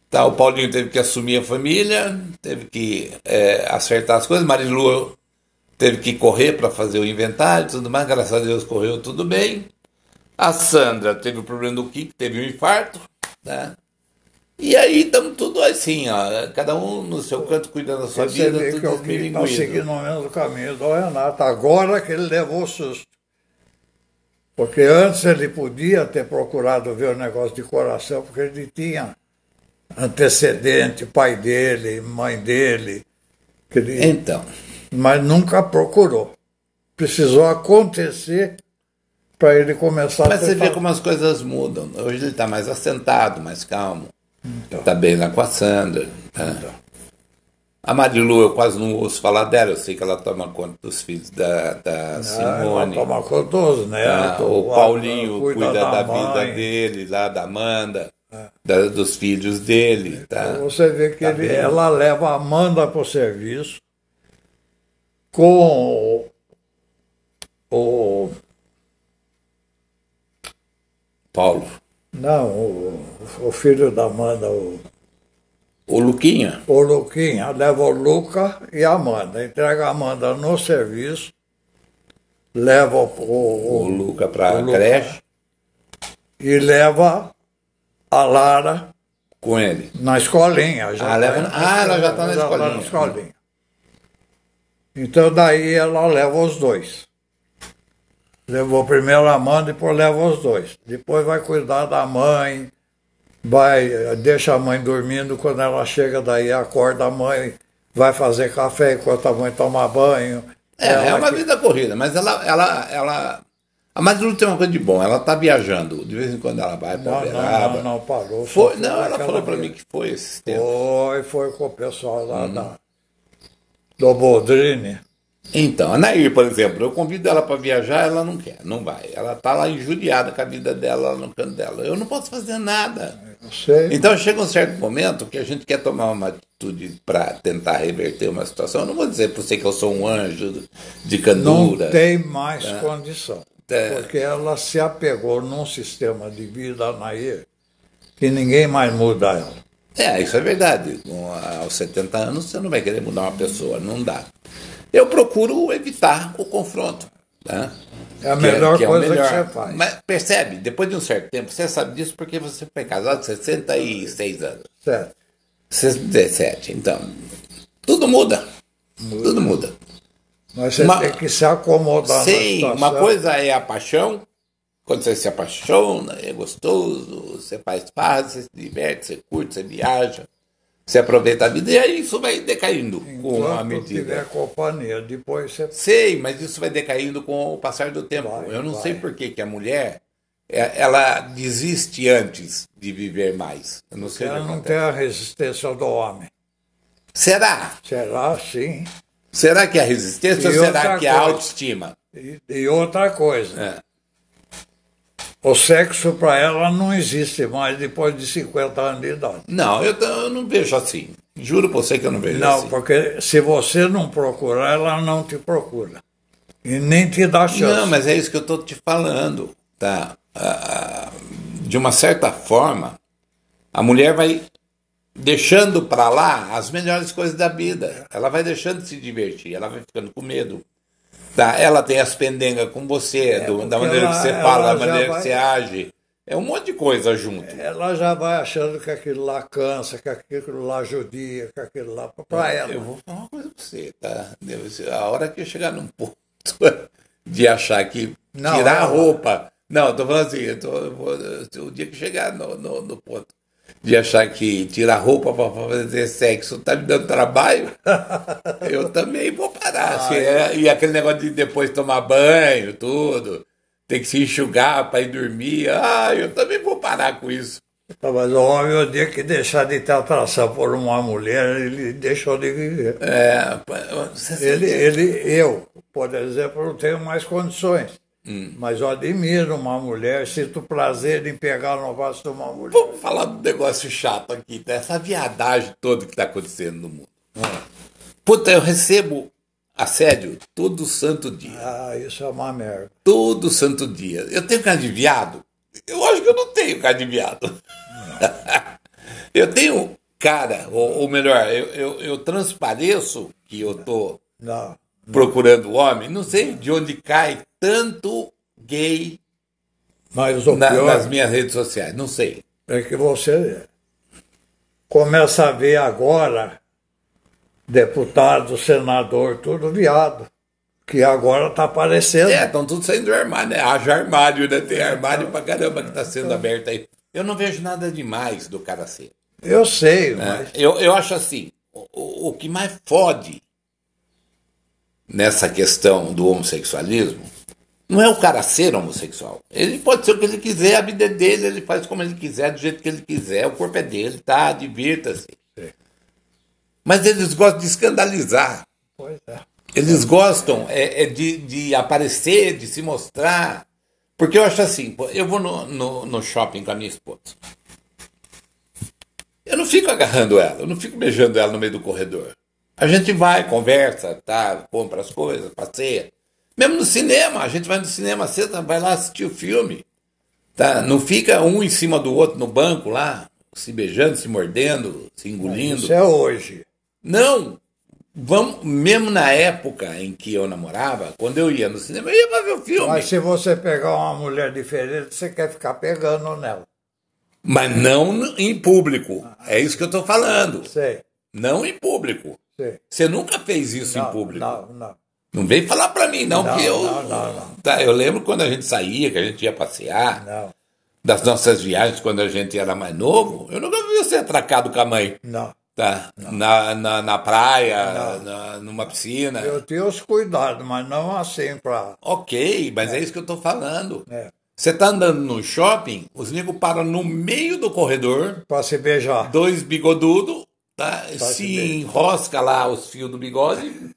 S1: Tá, o Paulinho teve que assumir a família, teve que é, acertar as coisas. Marilu teve que correr para fazer o inventário e tudo mais, graças a Deus correu tudo bem. A Sandra teve o problema do Kiko, teve um infarto, né? E aí estamos tudo assim, ó, cada um no seu canto cuidando da sua Você vida,
S2: tudo que está seguindo o mesmo caminho do Renato, agora que ele levou o susto. Porque antes ele podia ter procurado ver o negócio de coração, porque ele tinha antecedente, pai dele, mãe dele.
S1: Ele... Então
S2: mas nunca procurou. Precisou acontecer para ele começar
S1: mas a. Mas você vê como as coisas mudam. Hoje ele está mais assentado, mais calmo. Está então. bem lá com a Sandra. Né? Então. A Marilu, eu quase não ouço falar dela, eu sei que ela toma conta dos filhos da, da ah, Simone.
S2: Ela toma conta dos netos.
S1: Ah, o Paulinho cuida, cuida da, da vida dele, lá da Amanda, é. da, dos filhos dele. Tá?
S2: Então você vê que tá ele, ela leva a Amanda para o serviço, com o
S1: Paulo.
S2: Não, o, o filho da Amanda, o,
S1: o Luquinha.
S2: O Luquinha leva o Luca e a Amanda. Entrega a Amanda no serviço, leva o,
S1: o, o Luca para a creche.
S2: E leva a Lara
S1: com ele.
S2: Na escolinha.
S1: Já ah, leva, tá ah ela já está na escolinha. Tá
S2: na escolinha. Então daí ela leva os dois. Levou primeiro a mãe, depois leva os dois. Depois vai cuidar da mãe, vai, deixa a mãe dormindo, quando ela chega daí acorda a mãe, vai fazer café enquanto a mãe toma banho.
S1: É, é uma que... vida corrida, mas ela, ela, ela a Marilu tem uma coisa de bom, ela está viajando. De vez em quando ela vai para
S2: Uberaba. Não, não, não, parou.
S1: Foi, não, ela falou para mim que foi esse tempo.
S2: Foi, foi com o pessoal lá hum. da, do Boldrini.
S1: Então, a Nair, por exemplo, eu convido ela para viajar, ela não quer, não vai. Ela está lá injuriada com a vida dela, no canto dela. Eu não posso fazer nada.
S2: Sei.
S1: Então chega um certo momento que a gente quer tomar uma atitude para tentar reverter uma situação. Eu não vou dizer para você que eu sou um anjo de candura.
S2: Não tem mais condição.
S1: É.
S2: Porque ela se apegou num sistema de vida, Nair, que ninguém mais muda ela.
S1: É, isso é verdade. Com, aos 70 anos você não vai querer mudar uma pessoa, não dá. Eu procuro evitar o confronto. Né?
S2: É a
S1: Que
S2: melhor
S1: que o
S2: coisa
S1: melhor.
S2: que você faz.
S1: Mas percebe, depois de um certo tempo, você sabe disso porque você foi casado há 66 anos.
S2: Certo.
S1: 17, então. Tudo muda. Tudo muda.
S2: Mas você
S1: Uma-
S2: tem que se acomodar
S1: Sim, uma coisa é a paixão. Quando você se apaixona, é gostoso, você faz paz, você se diverte, você curte, você viaja, você aproveita a vida, e aí isso vai decaindo com a
S2: Enquanto
S1: medida.
S2: tiver companhia, depois você...
S1: Sei, mas isso vai decaindo com o passar do tempo.
S2: Vai,
S1: Eu não
S2: vai.
S1: sei por que, que a mulher é- ela desiste antes de viver mais. Eu não sei
S2: Ela não tem a resistência do homem.
S1: Será?
S2: Será sim.
S1: Será que é a resistência
S2: E
S1: ou será que é a autoestima?
S2: E, e outra coisa,
S1: É.
S2: o sexo para ela não existe mais depois de 50 anos de idade.
S1: Não, eu, eu não vejo assim. Juro pra você que eu não vejo
S2: Não,
S1: assim.
S2: porque se você não procurar, ela não te procura. E nem te dá chance.
S1: Não, mas é isso que eu estou te falando, tá? Ah, de uma certa forma, a mulher vai deixando para lá as melhores coisas da vida. Ela vai deixando de se divertir, ela vai ficando com medo. Tá? Ela tem as pendengas com você, do- da
S2: É,
S1: maneira
S2: ela-
S1: que você
S2: ela
S1: fala, da maneira
S2: vai-
S1: que você age. É um monte de coisa junto.
S2: Ela já vai achando que aquilo lá cansa, que aquilo lá judia, que aquilo lá. Para ela.
S1: Eu vou falar uma coisa pra você, tá? A hora que eu chegar num ponto de achar que
S2: Não,
S1: tirar a
S2: ela-
S1: roupa. Não, eu tô falando assim, eu tô, eu vou- o dia que chegar no, no, no ponto de achar que tirar roupa para fazer sexo tá me dando trabalho, eu também vou parar. Se é- e aquele negócio de depois tomar banho, tudo, tem que se enxugar para ir dormir, ah, eu também vou parar com isso.
S2: Tá, Mas o homem, o dia que deixar de ter atração por uma mulher, ele deixou de viver.
S1: É,
S2: Ele, ele, eu, por exemplo, não tenho mais condições.
S1: Hum.
S2: Mas eu admiro uma mulher, sinto prazer em pegar no braço de uma mulher.
S1: Vamos falar do negócio chato aqui, dessa viadagem toda que está acontecendo no mundo. Puta, eu recebo assédio todo santo dia.
S2: Ah, isso é uma merda.
S1: Todo santo dia. Eu tenho cara de viado? Eu acho que eu não tenho cara de viado. eu tenho cara, ou, ou melhor, eu, eu, eu transpareço que eu tô
S2: Não.
S1: Procurando homem. Não sei de onde cai tanto gay
S2: Mas o
S1: na-
S2: pior
S1: nas minhas redes sociais. Não sei.
S2: é que você começa a ver agora deputado, senador, tudo viado. Que agora está aparecendo.
S1: É, estão tudo saindo do armário, né? Haja armário, né? Tem armário pra caramba que está sendo aberto aí. Eu não vejo nada demais do cara ser.
S2: Eu sei,
S1: né?
S2: mas
S1: Eu, eu acho assim, o, o que mais fode nessa questão do homossexualismo não é o cara ser homossexual. Ele pode ser o que ele quiser, a vida é dele, ele faz como ele quiser, do jeito que ele quiser, o corpo é dele, tá? Divirta-se. Mas eles gostam de escandalizar.
S2: pois é.
S1: Eles gostam é, é de, de aparecer, de se mostrar. Porque eu acho assim, eu vou no, no, no shopping com a minha esposa. Eu não fico agarrando ela, eu não fico beijando ela no meio do corredor. A gente vai, conversa, tá, compra as coisas, passeia. Mesmo no cinema, a gente vai no cinema, senta, vai lá assistir o filme. Tá? Não fica um em cima do outro no banco lá, se beijando, se mordendo, se engolindo.
S2: Isso é hoje.
S1: Não! Vamos, mesmo na época em que eu namorava, quando eu ia no cinema, eu ia pra ver o filme.
S2: Mas
S1: Mas,
S2: se você pegar uma mulher diferente, você quer ficar pegando nela.
S1: não no- em público. É isso que eu tô falando.
S2: Sei,
S1: Não em público.
S2: Sei.
S1: Você nunca fez isso em
S2: Não,
S1: público.
S2: não, não.
S1: Não vem falar pra mim, não,
S2: Não,
S1: que eu.
S2: não, não, não.
S1: Tá, eu lembro quando a gente saía, que a gente ia passear,
S2: Não,
S1: das nossas viagens quando a gente era mais novo, eu nunca vi você atracado com a mãe.
S2: não.
S1: Tá? Na, na, na praia, na- numa piscina.
S2: Eu tenho os cuidados, mas não assim para.
S1: Ok, mas é. isso que eu tô falando.
S2: É,
S1: Você tá andando no shopping, os negros param no meio do corredor,
S2: para se beijar.
S1: dois bigodudos, tá?
S2: se
S1: enrosca lá os fios do bigode.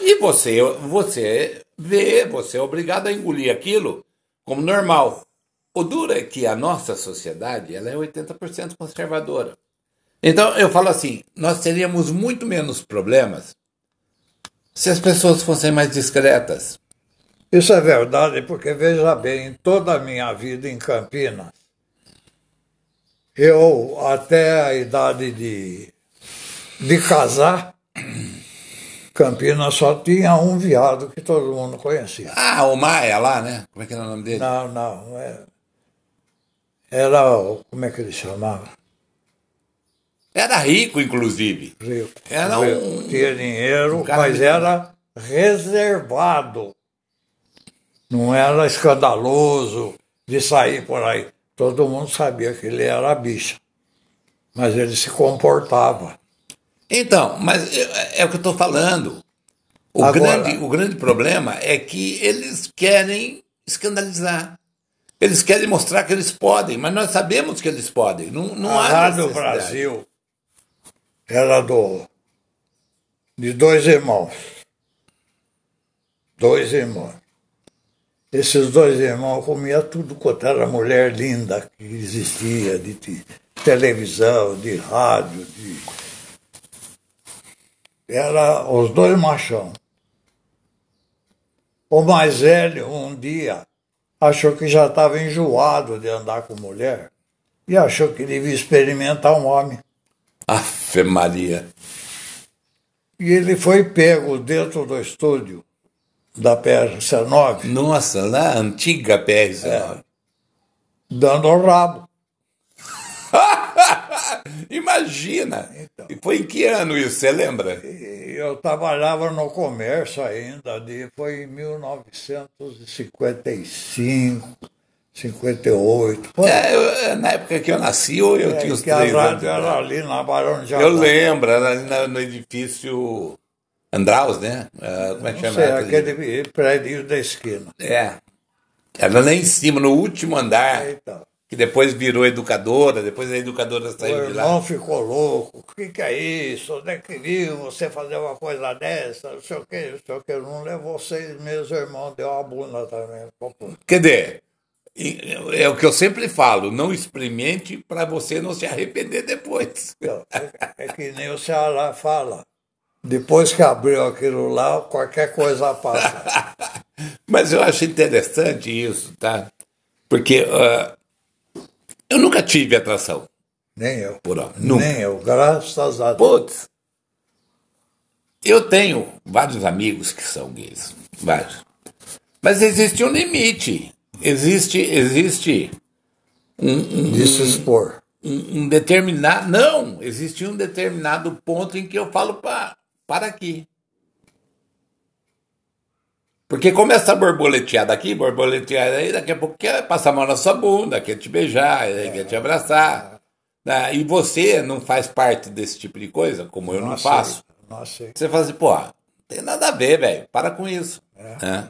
S1: e você, você vê, você é obrigado a engolir aquilo como normal. o duro é que a nossa sociedade ela é 80% conservadora. Então eu falo assim, nós teríamos muito menos problemas se as pessoas fossem mais discretas.
S2: Isso é verdade, porque veja bem, toda a minha vida em Campinas, eu até a idade de, de casar, Campinas só tinha um viado que todo mundo conhecia.
S1: Ah, o Maia lá, né? Como é que era o nome dele?
S2: Não, não. É, era, como é que ele chamava?
S1: Era rico, inclusive.
S2: Rico.
S1: Era um.
S2: Tinha dinheiro,
S1: um
S2: mas
S1: rico.
S2: era reservado. Não era escandaloso de sair por aí. Todo mundo sabia que ele era bicha. Mas ele se comportava.
S1: Então, mas é, é o que eu estou falando. O,
S2: Agora-
S1: grande, o grande problema é que eles querem escandalizar. Eles querem mostrar que eles podem, mas nós sabemos que eles podem. Não, não
S2: a Rádio. Brasil era do, de dois irmãos. Dois irmãos. Esses dois irmãos comiam tudo quanto era mulher linda que existia, de, te- televisão, de rádio, de. Era os dois machão. O mais velho, um dia, achou que já estava enjoado de andar com mulher e achou que devia experimentar um homem.
S1: Afe Maria.
S2: E ele foi pego dentro do estúdio da PRC9,
S1: Nossa, lá antiga PR.
S2: dando o rabo.
S1: Imagina!
S2: Então.
S1: E foi em que ano isso, você lembra?
S2: Eu trabalhava no comércio ainda, de, foi em 1955, 58. Foi,
S1: É, eu- na época que eu nasci, eu, eu
S2: é,
S1: tinha os três anos.
S2: era ali na Barão de
S1: Eu lembro, era ali na- no edifício Andraus, né? Ah, como é que
S2: Não
S1: chama?
S2: sei,
S1: aquele-
S2: aquele prédio da esquina.
S1: É. Era lá em cima, no último andar,
S2: Então,
S1: que depois virou educadora, depois a educadora
S2: o
S1: saiu de lá.
S2: irmão ficou louco. O que, que é isso? Onde é que viu você fazer uma coisa dessa? Não sei o que, não sei o que. Não levou seis meses, o irmão deu uma bunda também.
S1: Quer dizer, e- é o que eu sempre falo, não experimente para você não se arrepender depois.
S2: Então, É, é que nem o Ceará fala. Depois que abriu aquilo lá, qualquer coisa passa.
S1: Mas eu acho interessante isso, tá? Porque ah, eu nunca tive atração
S2: Nem eu.
S1: por homem. Nunca.
S2: Nem eu, graças a Deus.
S1: Putz, eu tenho vários amigos que são gays, vários. Mas existe um limite. Existe, existe
S2: De se expor.
S1: um, um determinado. Não, existe um determinado ponto em que eu falo para para aqui. Porque começa a borboletear daqui, borboletear aí, daqui a pouco quer passar a mão na sua bunda, quer te beijar, aí quer te abraçar. né? E você não faz parte desse tipo de coisa, como eu não faço.
S2: Nossa,
S1: Você fala assim, pô, não tem nada a ver, velho, para com isso. né?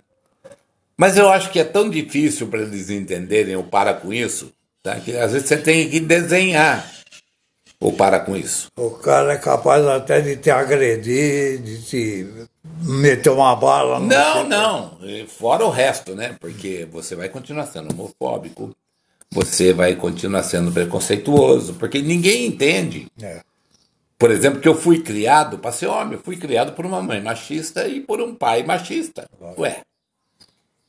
S1: Mas eu acho que é tão difícil para eles entenderem o para com isso, tá? que às vezes você tem que desenhar o para com isso.
S2: o cara é capaz até de te agredir, de te meter uma bala no
S1: Não, não, fora o resto, né? Porque você vai continuar sendo homofóbico, você vai continuar sendo preconceituoso, porque ninguém entende.
S2: É.
S1: Por exemplo, que eu fui criado para ser homem, eu fui criado por uma mãe machista e por um pai machista. Ué,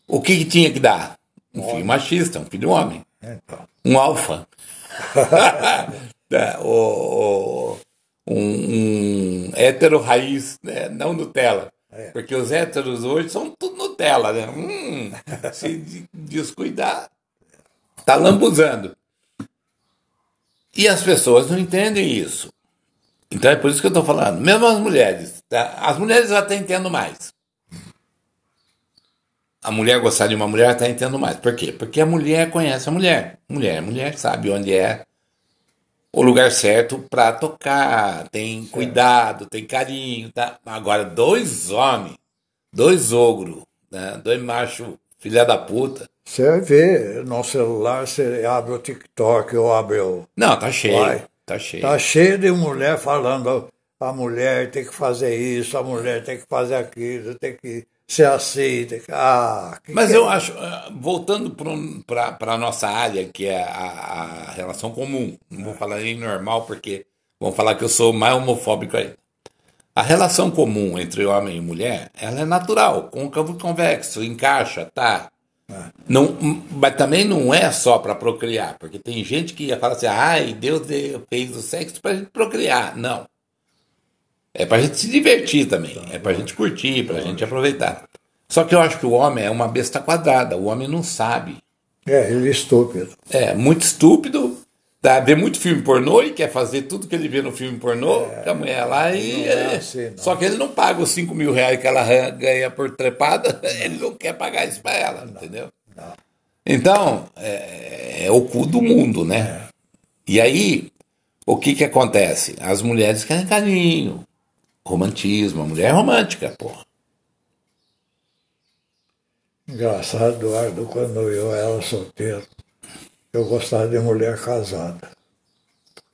S1: o que, que tinha que dar? Um filho machista, um filho homem,
S2: Então,
S1: um alfa. É, o- o- um, um hétero raiz, né? não Nutella. Porque os héteros hoje são tudo Nutella, né? Hum, se de- descuidar, tá lambuzando. E as pessoas não entendem isso. Então é por isso que eu estou falando. Mesmo as mulheres. tá? As mulheres eu até entendo mais. A mulher gostar de uma mulher até entendo mais. Por quê? Porque a mulher conhece a mulher. Mulher, mulher sabe onde é o lugar certo para tocar, tem cuidado, tem carinho, tá? Agora dois homens, dois ogros, né? dois machos, filha da puta.
S2: você vê no celular, você abre o TikTok ou abre o.
S1: Não, tá cheio,
S2: Vai.
S1: tá cheio.
S2: Tá cheio de mulher falando a mulher tem que fazer isso, a mulher tem que fazer aquilo, tem que ser assim. Ah,
S1: Mas eu é? acho, ah, voltando para a nossa área, que é a, a relação comum, não vou falar nem normal, porque vão falar que eu sou mais homofóbico aí. A relação comum entre homem e mulher, ela é natural, côncavo e convexo, encaixa, tá? É. Não, mas também não é só para procriar, porque tem gente que fala assim, ai, Deus fez o sexo para gente procriar. Não. É para a gente se divertir também, é para a gente curtir, para a gente aproveitar. Só que eu acho que o homem é uma besta quadrada, o homem não sabe.
S2: É, ele é estúpido.
S1: É, muito estúpido, tá? vê muito filme pornô e quer fazer tudo que ele vê no filme pornô é, a mulher lá e. É assim, só que ele não paga os 5 mil reais que ela ganha por trepada, ele não quer pagar isso para ela, entendeu? Então, é, é, o cu do mundo, né? É. E aí, o que que acontece? As mulheres querem carinho, romantismo, a mulher é romântica, porra.
S2: Engraçado, Eduardo, quando eu era solteiro, eu gostava de mulher casada.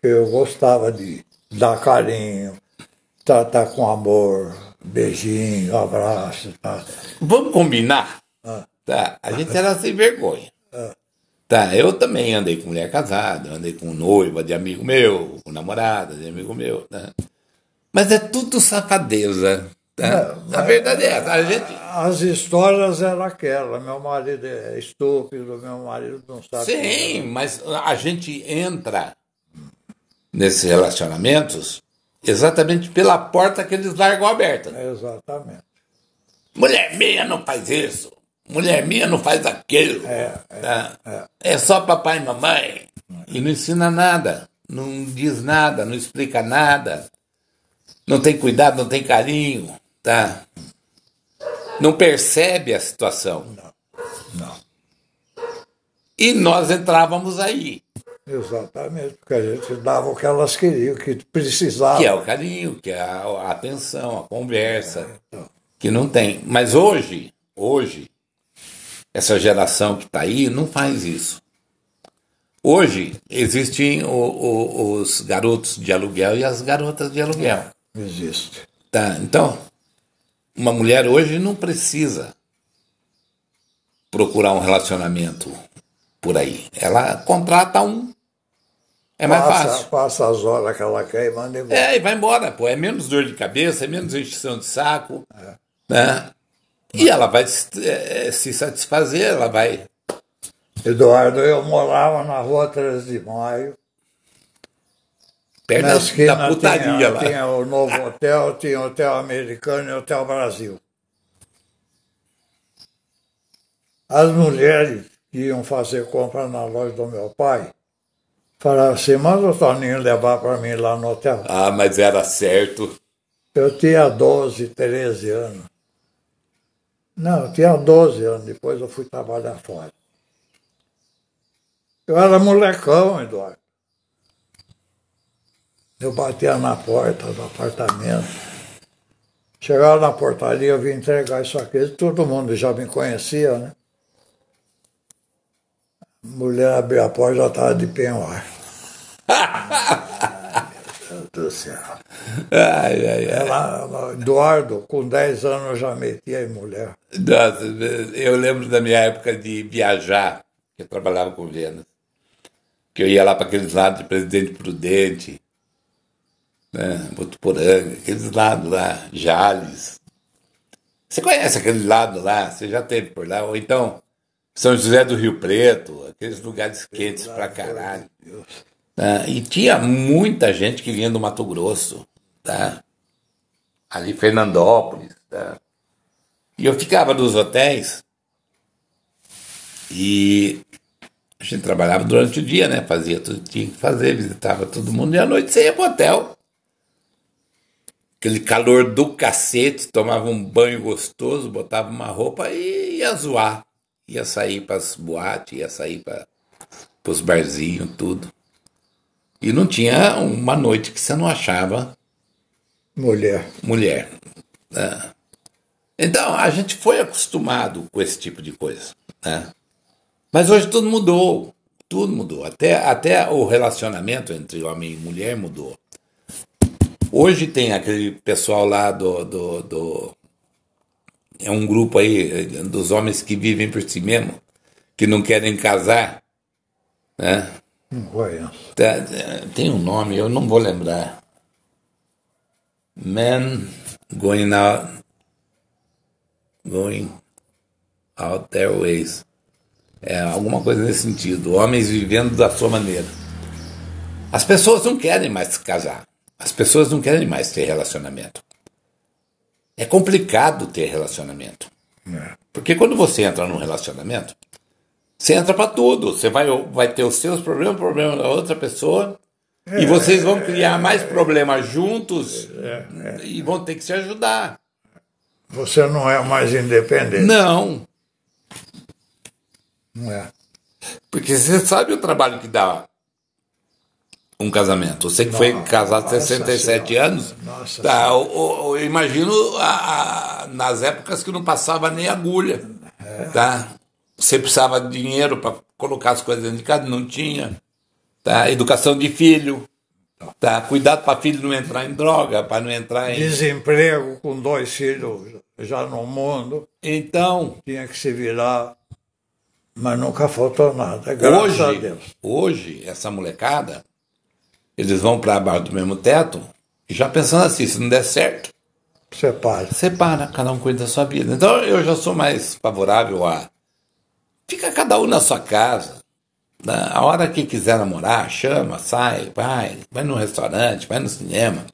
S2: Eu gostava de dar carinho, tratar com amor, beijinho, abraço. Tá.
S1: Vamos combinar? Ah. Tá, a gente era sem vergonha. Ah. Tá, eu também andei com mulher casada, andei com noiva de amigo meu, com namorada de amigo meu. Tá? Mas é tudo safadeza. Tá? a verdade é essa. A gente...
S2: As histórias eram aquelas. Meu marido é estúpido, meu marido não sabe.
S1: Sim, mas a gente entra nesses relacionamentos exatamente pela porta que eles largam aberta.
S2: Exatamente.
S1: Mulher minha não faz isso. Mulher minha não faz aquilo. É, é, tá? é. é só papai e mamãe. E não ensina nada. Não diz nada, não explica nada não tem cuidado, não tem carinho, tá? Não percebe a situação.
S2: Não, não.
S1: E nós entrávamos aí.
S2: Exatamente, porque a gente dava o que elas queriam, o que precisavam.
S1: Que é o carinho, que é a, atenção, a conversa, é, então. que não tem. Mas hoje, hoje, essa geração que está aí não faz isso. Hoje existem o, o, os garotos de aluguel e as garotas de aluguel.
S2: Existe.
S1: Tá, então, uma mulher hoje não precisa procurar um relacionamento por aí. Ela contrata um. É mais
S2: passa,
S1: fácil.
S2: Passa as horas que ela quer e manda embora.
S1: É, e vai embora, pô. É menos dor de cabeça, é menos encheção de saco. É. Né? E ela vai se, é, se satisfazer, ela vai.
S2: Eduardo, eu morava na rua 13 de Maio.
S1: Perto da, da putaria
S2: tinha,
S1: lá.
S2: Tinha o novo hotel, tinha o hotel americano e o hotel Brasil. As mulheres que iam fazer compra na loja do meu pai falavam assim, manda o Toninho levar para mim lá no hotel.
S1: Ah, mas era certo.
S2: Eu tinha 12, 13 anos. Não, eu tinha 12 anos, depois eu fui trabalhar fora. Eu era molecão, Eduardo. Eu batia na porta do apartamento. Chegava na portaria, eu vim entregar isso aqui. Todo mundo já me conhecia, né? A mulher abriu a porta, já estava de penhor. Meu Deus do céu.
S1: Ai, ai, ai.
S2: Ela, Eduardo, com 10 anos eu já metia em mulher.
S1: Nossa, eu lembro da minha época de viajar, que eu trabalhava com Vênus. Que eu ia lá para aqueles lados de Presidente Prudente, né? Botuporanga, aqueles lados lá, Jales. Você conhece aquele lado lá? Você já teve por lá? Ou então São José do Rio Preto, aqueles lugares quentes pra caralho. Tá? E tinha muita gente que vinha do Mato Grosso, tá? Ali Fernandópolis, tá? E eu ficava nos hotéis e a gente trabalhava durante o dia, né? Fazia tudo que tinha que fazer, visitava todo mundo e à noite você ia pro hotel aquele calor do cacete, tomava um banho gostoso, botava uma roupa e ia zoar. Ia sair para as boates, ia sair para os barzinhos, tudo. E não tinha uma noite que você não achava
S2: mulher.
S1: Mulher. É. Então, a gente foi acostumado com esse tipo de coisa. Né? Mas hoje tudo mudou. Tudo mudou. Até, até o relacionamento entre homem e mulher mudou. Hoje tem aquele pessoal lá do, do, do é um grupo aí dos homens que vivem por si mesmo, que não querem casar, né?
S2: Não conheço.
S1: Tá, tem um nome, eu não vou lembrar. Men going out, going out their ways. É alguma coisa nesse sentido. Homens vivendo da sua maneira. As pessoas não querem mais se casar. As pessoas não querem mais ter relacionamento. É complicado ter relacionamento.
S2: É.
S1: Porque quando você entra num relacionamento, você entra para tudo. Você vai, vai ter os seus problemas, o problema da outra pessoa. e vocês vão criar mais problemas juntos e vão ter que se ajudar.
S2: Você não é mais independente.
S1: Não,
S2: Não é.
S1: porque você sabe o trabalho que dá um casamento. Você que foi
S2: Nossa,
S1: casado há
S2: nossa
S1: 67
S2: Senhora.
S1: anos,
S2: Nossa
S1: tá, eu, eu- eu imagino a- a- nas épocas que não passava nem agulha.
S2: É.
S1: Tá? Você precisava de dinheiro para colocar as coisas dentro de casa, não tinha. Tá? Educação de filho. Tá? Cuidado para filho não entrar em droga, para não entrar em.
S2: Desemprego com dois filhos já no mundo.
S1: Então,
S2: Tinha que se virar. Mas nunca faltou nada. Graças a
S1: hoje,
S2: Deus.
S1: hoje, essa molecada, eles vão para abaixo do mesmo teto e já pensando assim, se não der certo,
S2: Separa.
S1: separa, cada um cuida da sua vida. Então eu já sou mais favorável a. Fica cada um na sua casa. né? A hora que quiser namorar, chama, sai, vai, vai no restaurante, vai no cinema,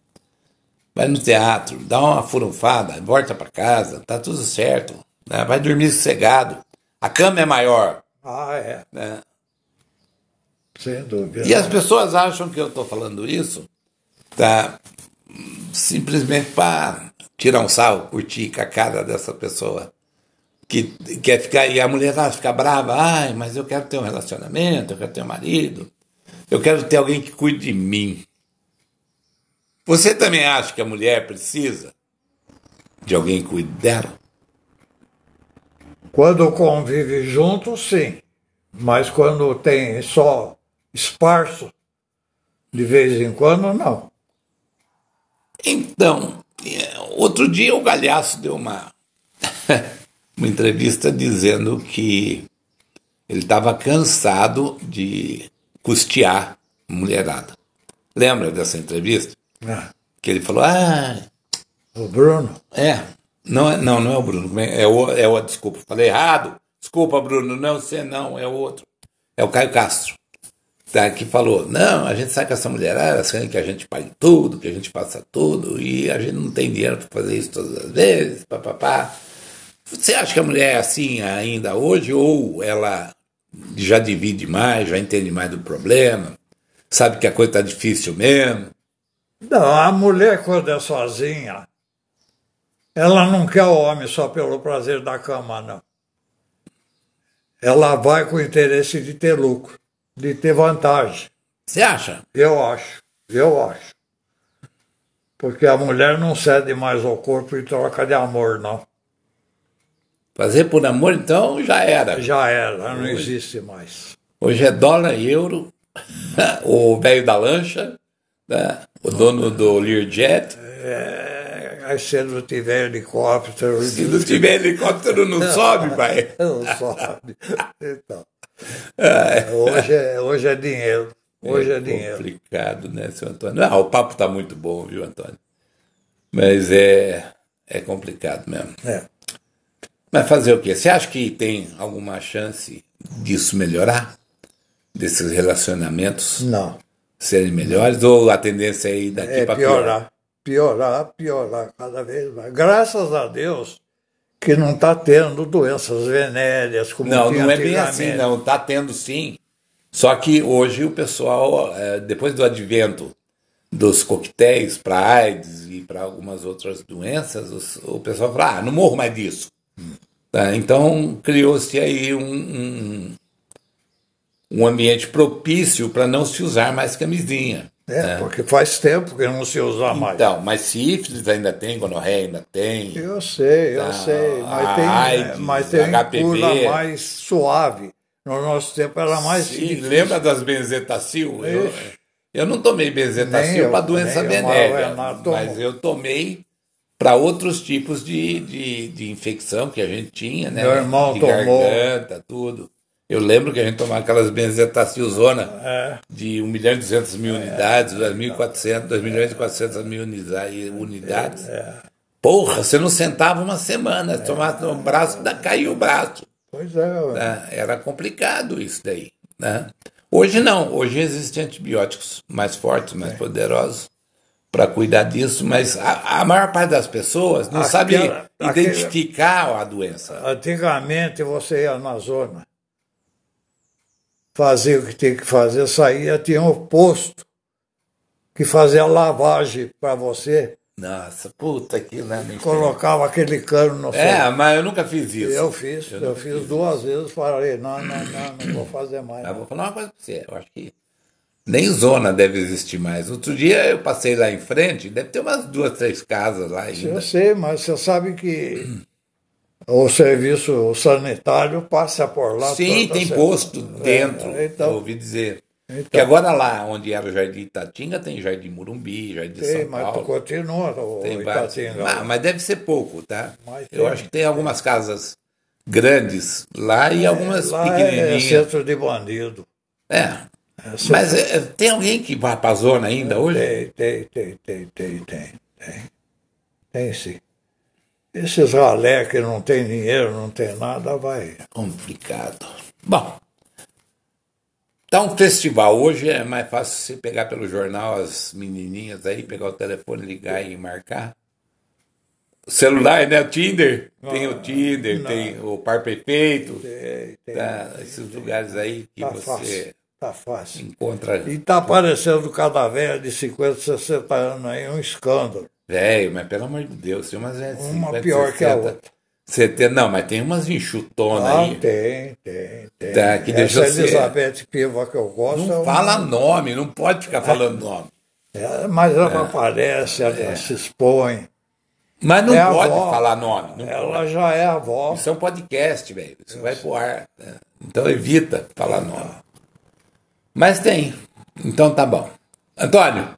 S1: vai no teatro, dá uma furunfada, volta para casa, tá tudo certo. né? Vai dormir sossegado. A cama é maior.
S2: Ah, é.
S1: né?
S2: Sem dúvida.
S1: E as pessoas acham que eu estou falando isso tá, simplesmente para tirar um sarro, curtir com a cara dessa pessoa. Que quer ficar, e a mulher vai ficar brava, ai, mas eu quero ter um relacionamento, eu quero ter um marido, eu quero ter alguém que cuide de mim. Você também acha que a mulher precisa de alguém que cuide dela?
S2: Quando convive junto, sim. Mas quando tem só esparso, de vez em quando, não.
S1: Então, é, outro dia o Galhaço deu uma, uma entrevista dizendo que ele estava cansado de custear mulherada. Lembra dessa entrevista?
S2: Ah,
S1: Que ele falou: Ah,
S2: O Bruno,
S1: é. Não, é- não, não é o Bruno. É, o, é o. Desculpa, falei errado. Desculpa, Bruno. Não é você, não. É o outro. É o Caio Castro. Tá, que falou: Não, a gente sai com essa mulherada, querem que a gente pague tudo, que a gente faça tudo, e a gente não tem dinheiro para fazer isso todas as vezes, papapá. Você acha que a mulher é assim ainda hoje, ou ela já divide mais, já entende mais do problema, sabe que a coisa está difícil mesmo?
S2: Não, a mulher, quando é sozinha, ela não quer o homem só pelo prazer da cama, não. Ela vai com o interesse de ter lucro, de ter vantagem.
S1: Você acha?
S2: Eu acho, eu acho. Porque a mulher não cede mais ao corpo em troca de amor, não.
S1: Fazer por amor, então, já era.
S2: Já era, não existe mais.
S1: Hoje é dólar e euro, o velho da lancha, né? o dono do Learjet.
S2: É, aí se não tiver helicóptero.
S1: Se não tiver helicóptero, não sobe, pai.
S2: Não sobe. Então. Hoje, é, hoje é dinheiro. Hoje é, dinheiro.
S1: complicado, né, seu Antônio? Ah, o papo tá muito bom, viu, Antônio? Mas é, é complicado mesmo.
S2: É.
S1: Mas fazer o quê? Você acha que tem alguma chance disso melhorar? Desses relacionamentos
S2: Não.
S1: serem melhores? Ou a tendência é ir daqui
S2: É
S1: para pior?
S2: piorar. Piorar, piorar cada vez mais. Graças a Deus que não está tendo doenças venéreas como
S1: Não, não é bem assim, não. Tá tendo sim. Só que hoje o pessoal, é, depois do advento dos coquetéis para AIDS e para algumas outras doenças, o pessoal fala, ah, não morro mais disso. Tá, Então criou-se aí um, um, um ambiente propício para não se usar mais camisinha.
S2: É,
S1: né?
S2: porque faz tempo que não se usa mais.
S1: Então, mas sífilis ainda tem, gonorreia ainda tem.
S2: Eu sei, eu
S1: Ah,
S2: sei, mas tem,
S1: AIDS,
S2: mas tem
S1: HPV.
S2: cura mais suave. No nosso tempo era mais
S1: Sim,
S2: difícil.
S1: lembra das benzetacil? Eu, eu não tomei benzetacil para doença venérea,
S2: mas eu não tomo.
S1: mas eu tomei para outros tipos de, de, de, infecção que a gente tinha, né?
S2: Meu irmão
S1: de
S2: tomou.
S1: garganta, tudo. Eu lembro que a gente tomava aquelas benzetacilzona
S2: É.
S1: de 1 milhão e 200 mil unidades, 2.400, 2 milhões e 400 mil unidades. unidades. Porra, você não sentava uma semana, tomava no braço, da- caiu o braço.
S2: Pois é,
S1: né? Era complicado isso daí. Né? Hoje não, hoje existem antibióticos mais fortes, mais poderosos para cuidar disso, mas a, a maior parte das pessoas não sabe
S2: Aquela- aquele-
S1: identificar a doença.
S2: Antigamente você ia na zona, fazia o que tinha que fazer, saía, tinha um posto que fazia lavagem para você,
S1: Nossa, puta que nem
S2: colocava aquele cano no
S1: É,
S2: seu.
S1: mas eu nunca fiz isso.
S2: Eu fiz, eu,
S1: não
S2: fiz duas vezes, falei, não, não, não, não vou fazer mais.
S1: Eu
S2: não.
S1: vou falar uma coisa pra você, eu acho que nem zona deve existir mais. Outro dia eu passei lá em frente, deve ter umas duas, três casas lá ainda.
S2: Eu sei, mas você sabe que o serviço sanitário passa por lá.
S1: Sim, tem
S2: se-
S1: posto dentro,
S2: É, então.
S1: eu ouvi dizer.
S2: Então.
S1: Porque agora lá onde era o Jardim Itatinga, tem Jardim Morumbi, Jardim
S2: Tem,
S1: São
S2: mas
S1: Paulo.
S2: continua o
S1: Tem.
S2: Itatinga.
S1: Mas, mas deve ser pouco, tá?
S2: Mas
S1: Eu
S2: tem.
S1: acho que tem algumas casas grandes lá e algumas
S2: Lá é
S1: pequenininhas.
S2: centro de bandido.
S1: É.
S2: É
S1: Mas é, tem alguém que vai pra zona ainda hoje?
S2: Tem, tem, tem, tem, tem, tem, tem. Tem sim. Esses ralé que não tem dinheiro, não tem nada, vai.
S1: Complicado. Bom, tá um festival. Hoje é mais fácil você pegar pelo jornal as menininhas aí, pegar o telefone, ligar e marcar. O celular, né? O Tinder. Tem o Tinder, tem o Par Perfeito.
S2: Tem, tem.
S1: Tá, esses lugares aí que
S2: Tá
S1: você
S2: fácil. Tá fácil.
S1: encontra
S2: E tá aparecendo cada velha de 50, 60 anos aí, um escândalo.
S1: velho, mas pelo amor de Deus, tem umas é,
S2: Uma
S1: 50,
S2: pior que a
S1: 60,
S2: outra.
S1: 70, não, mas tem umas enxutonas
S2: Ah,
S1: aí.
S2: tem, tem, tem.
S1: Tá, que
S2: Essa Elizabeth Piva que eu gosto. é
S1: Não
S2: uma-
S1: fala nome, não pode ficar falando nome.
S2: É, mas ela aparece, ela se expõe.
S1: Mas não
S2: É a
S1: pode
S2: avó.
S1: falar nome.
S2: Ela
S1: pode.
S2: já é avó.
S1: Isso é um podcast, velho. Isso vai pro ar. né? Então evita falar nome. Mas tem. Então tá bom. Antônio,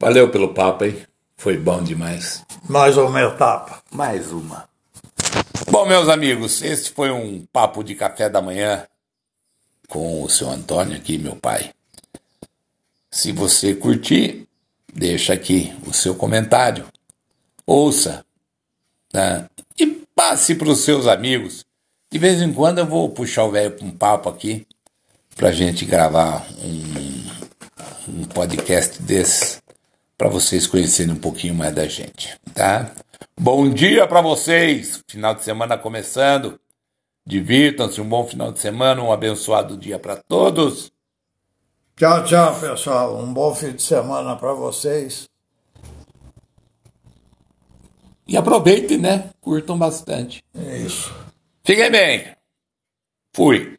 S1: valeu pelo papo, hein? Foi bom demais.
S2: Mais uma etapa.
S1: Mais uma. Bom, meus amigos, esse foi um papo de café da manhã com o seu Antônio aqui, meu pai. Se você curtir, deixa aqui o seu comentário. Ouça. Tá? E passe para os seus amigos. De vez em quando eu vou puxar o velho para um papo aqui para gente gravar um, um podcast desse para vocês conhecerem um pouquinho mais da gente, tá? Bom dia para vocês. Final de semana começando. Divirtam-se, um bom final de semana, um abençoado dia para todos.
S2: Tchau, tchau, pessoal. Um bom fim de semana para vocês.
S1: E aproveitem, né? Curtam bastante.
S2: É isso.
S1: Fiquem bem. Fui.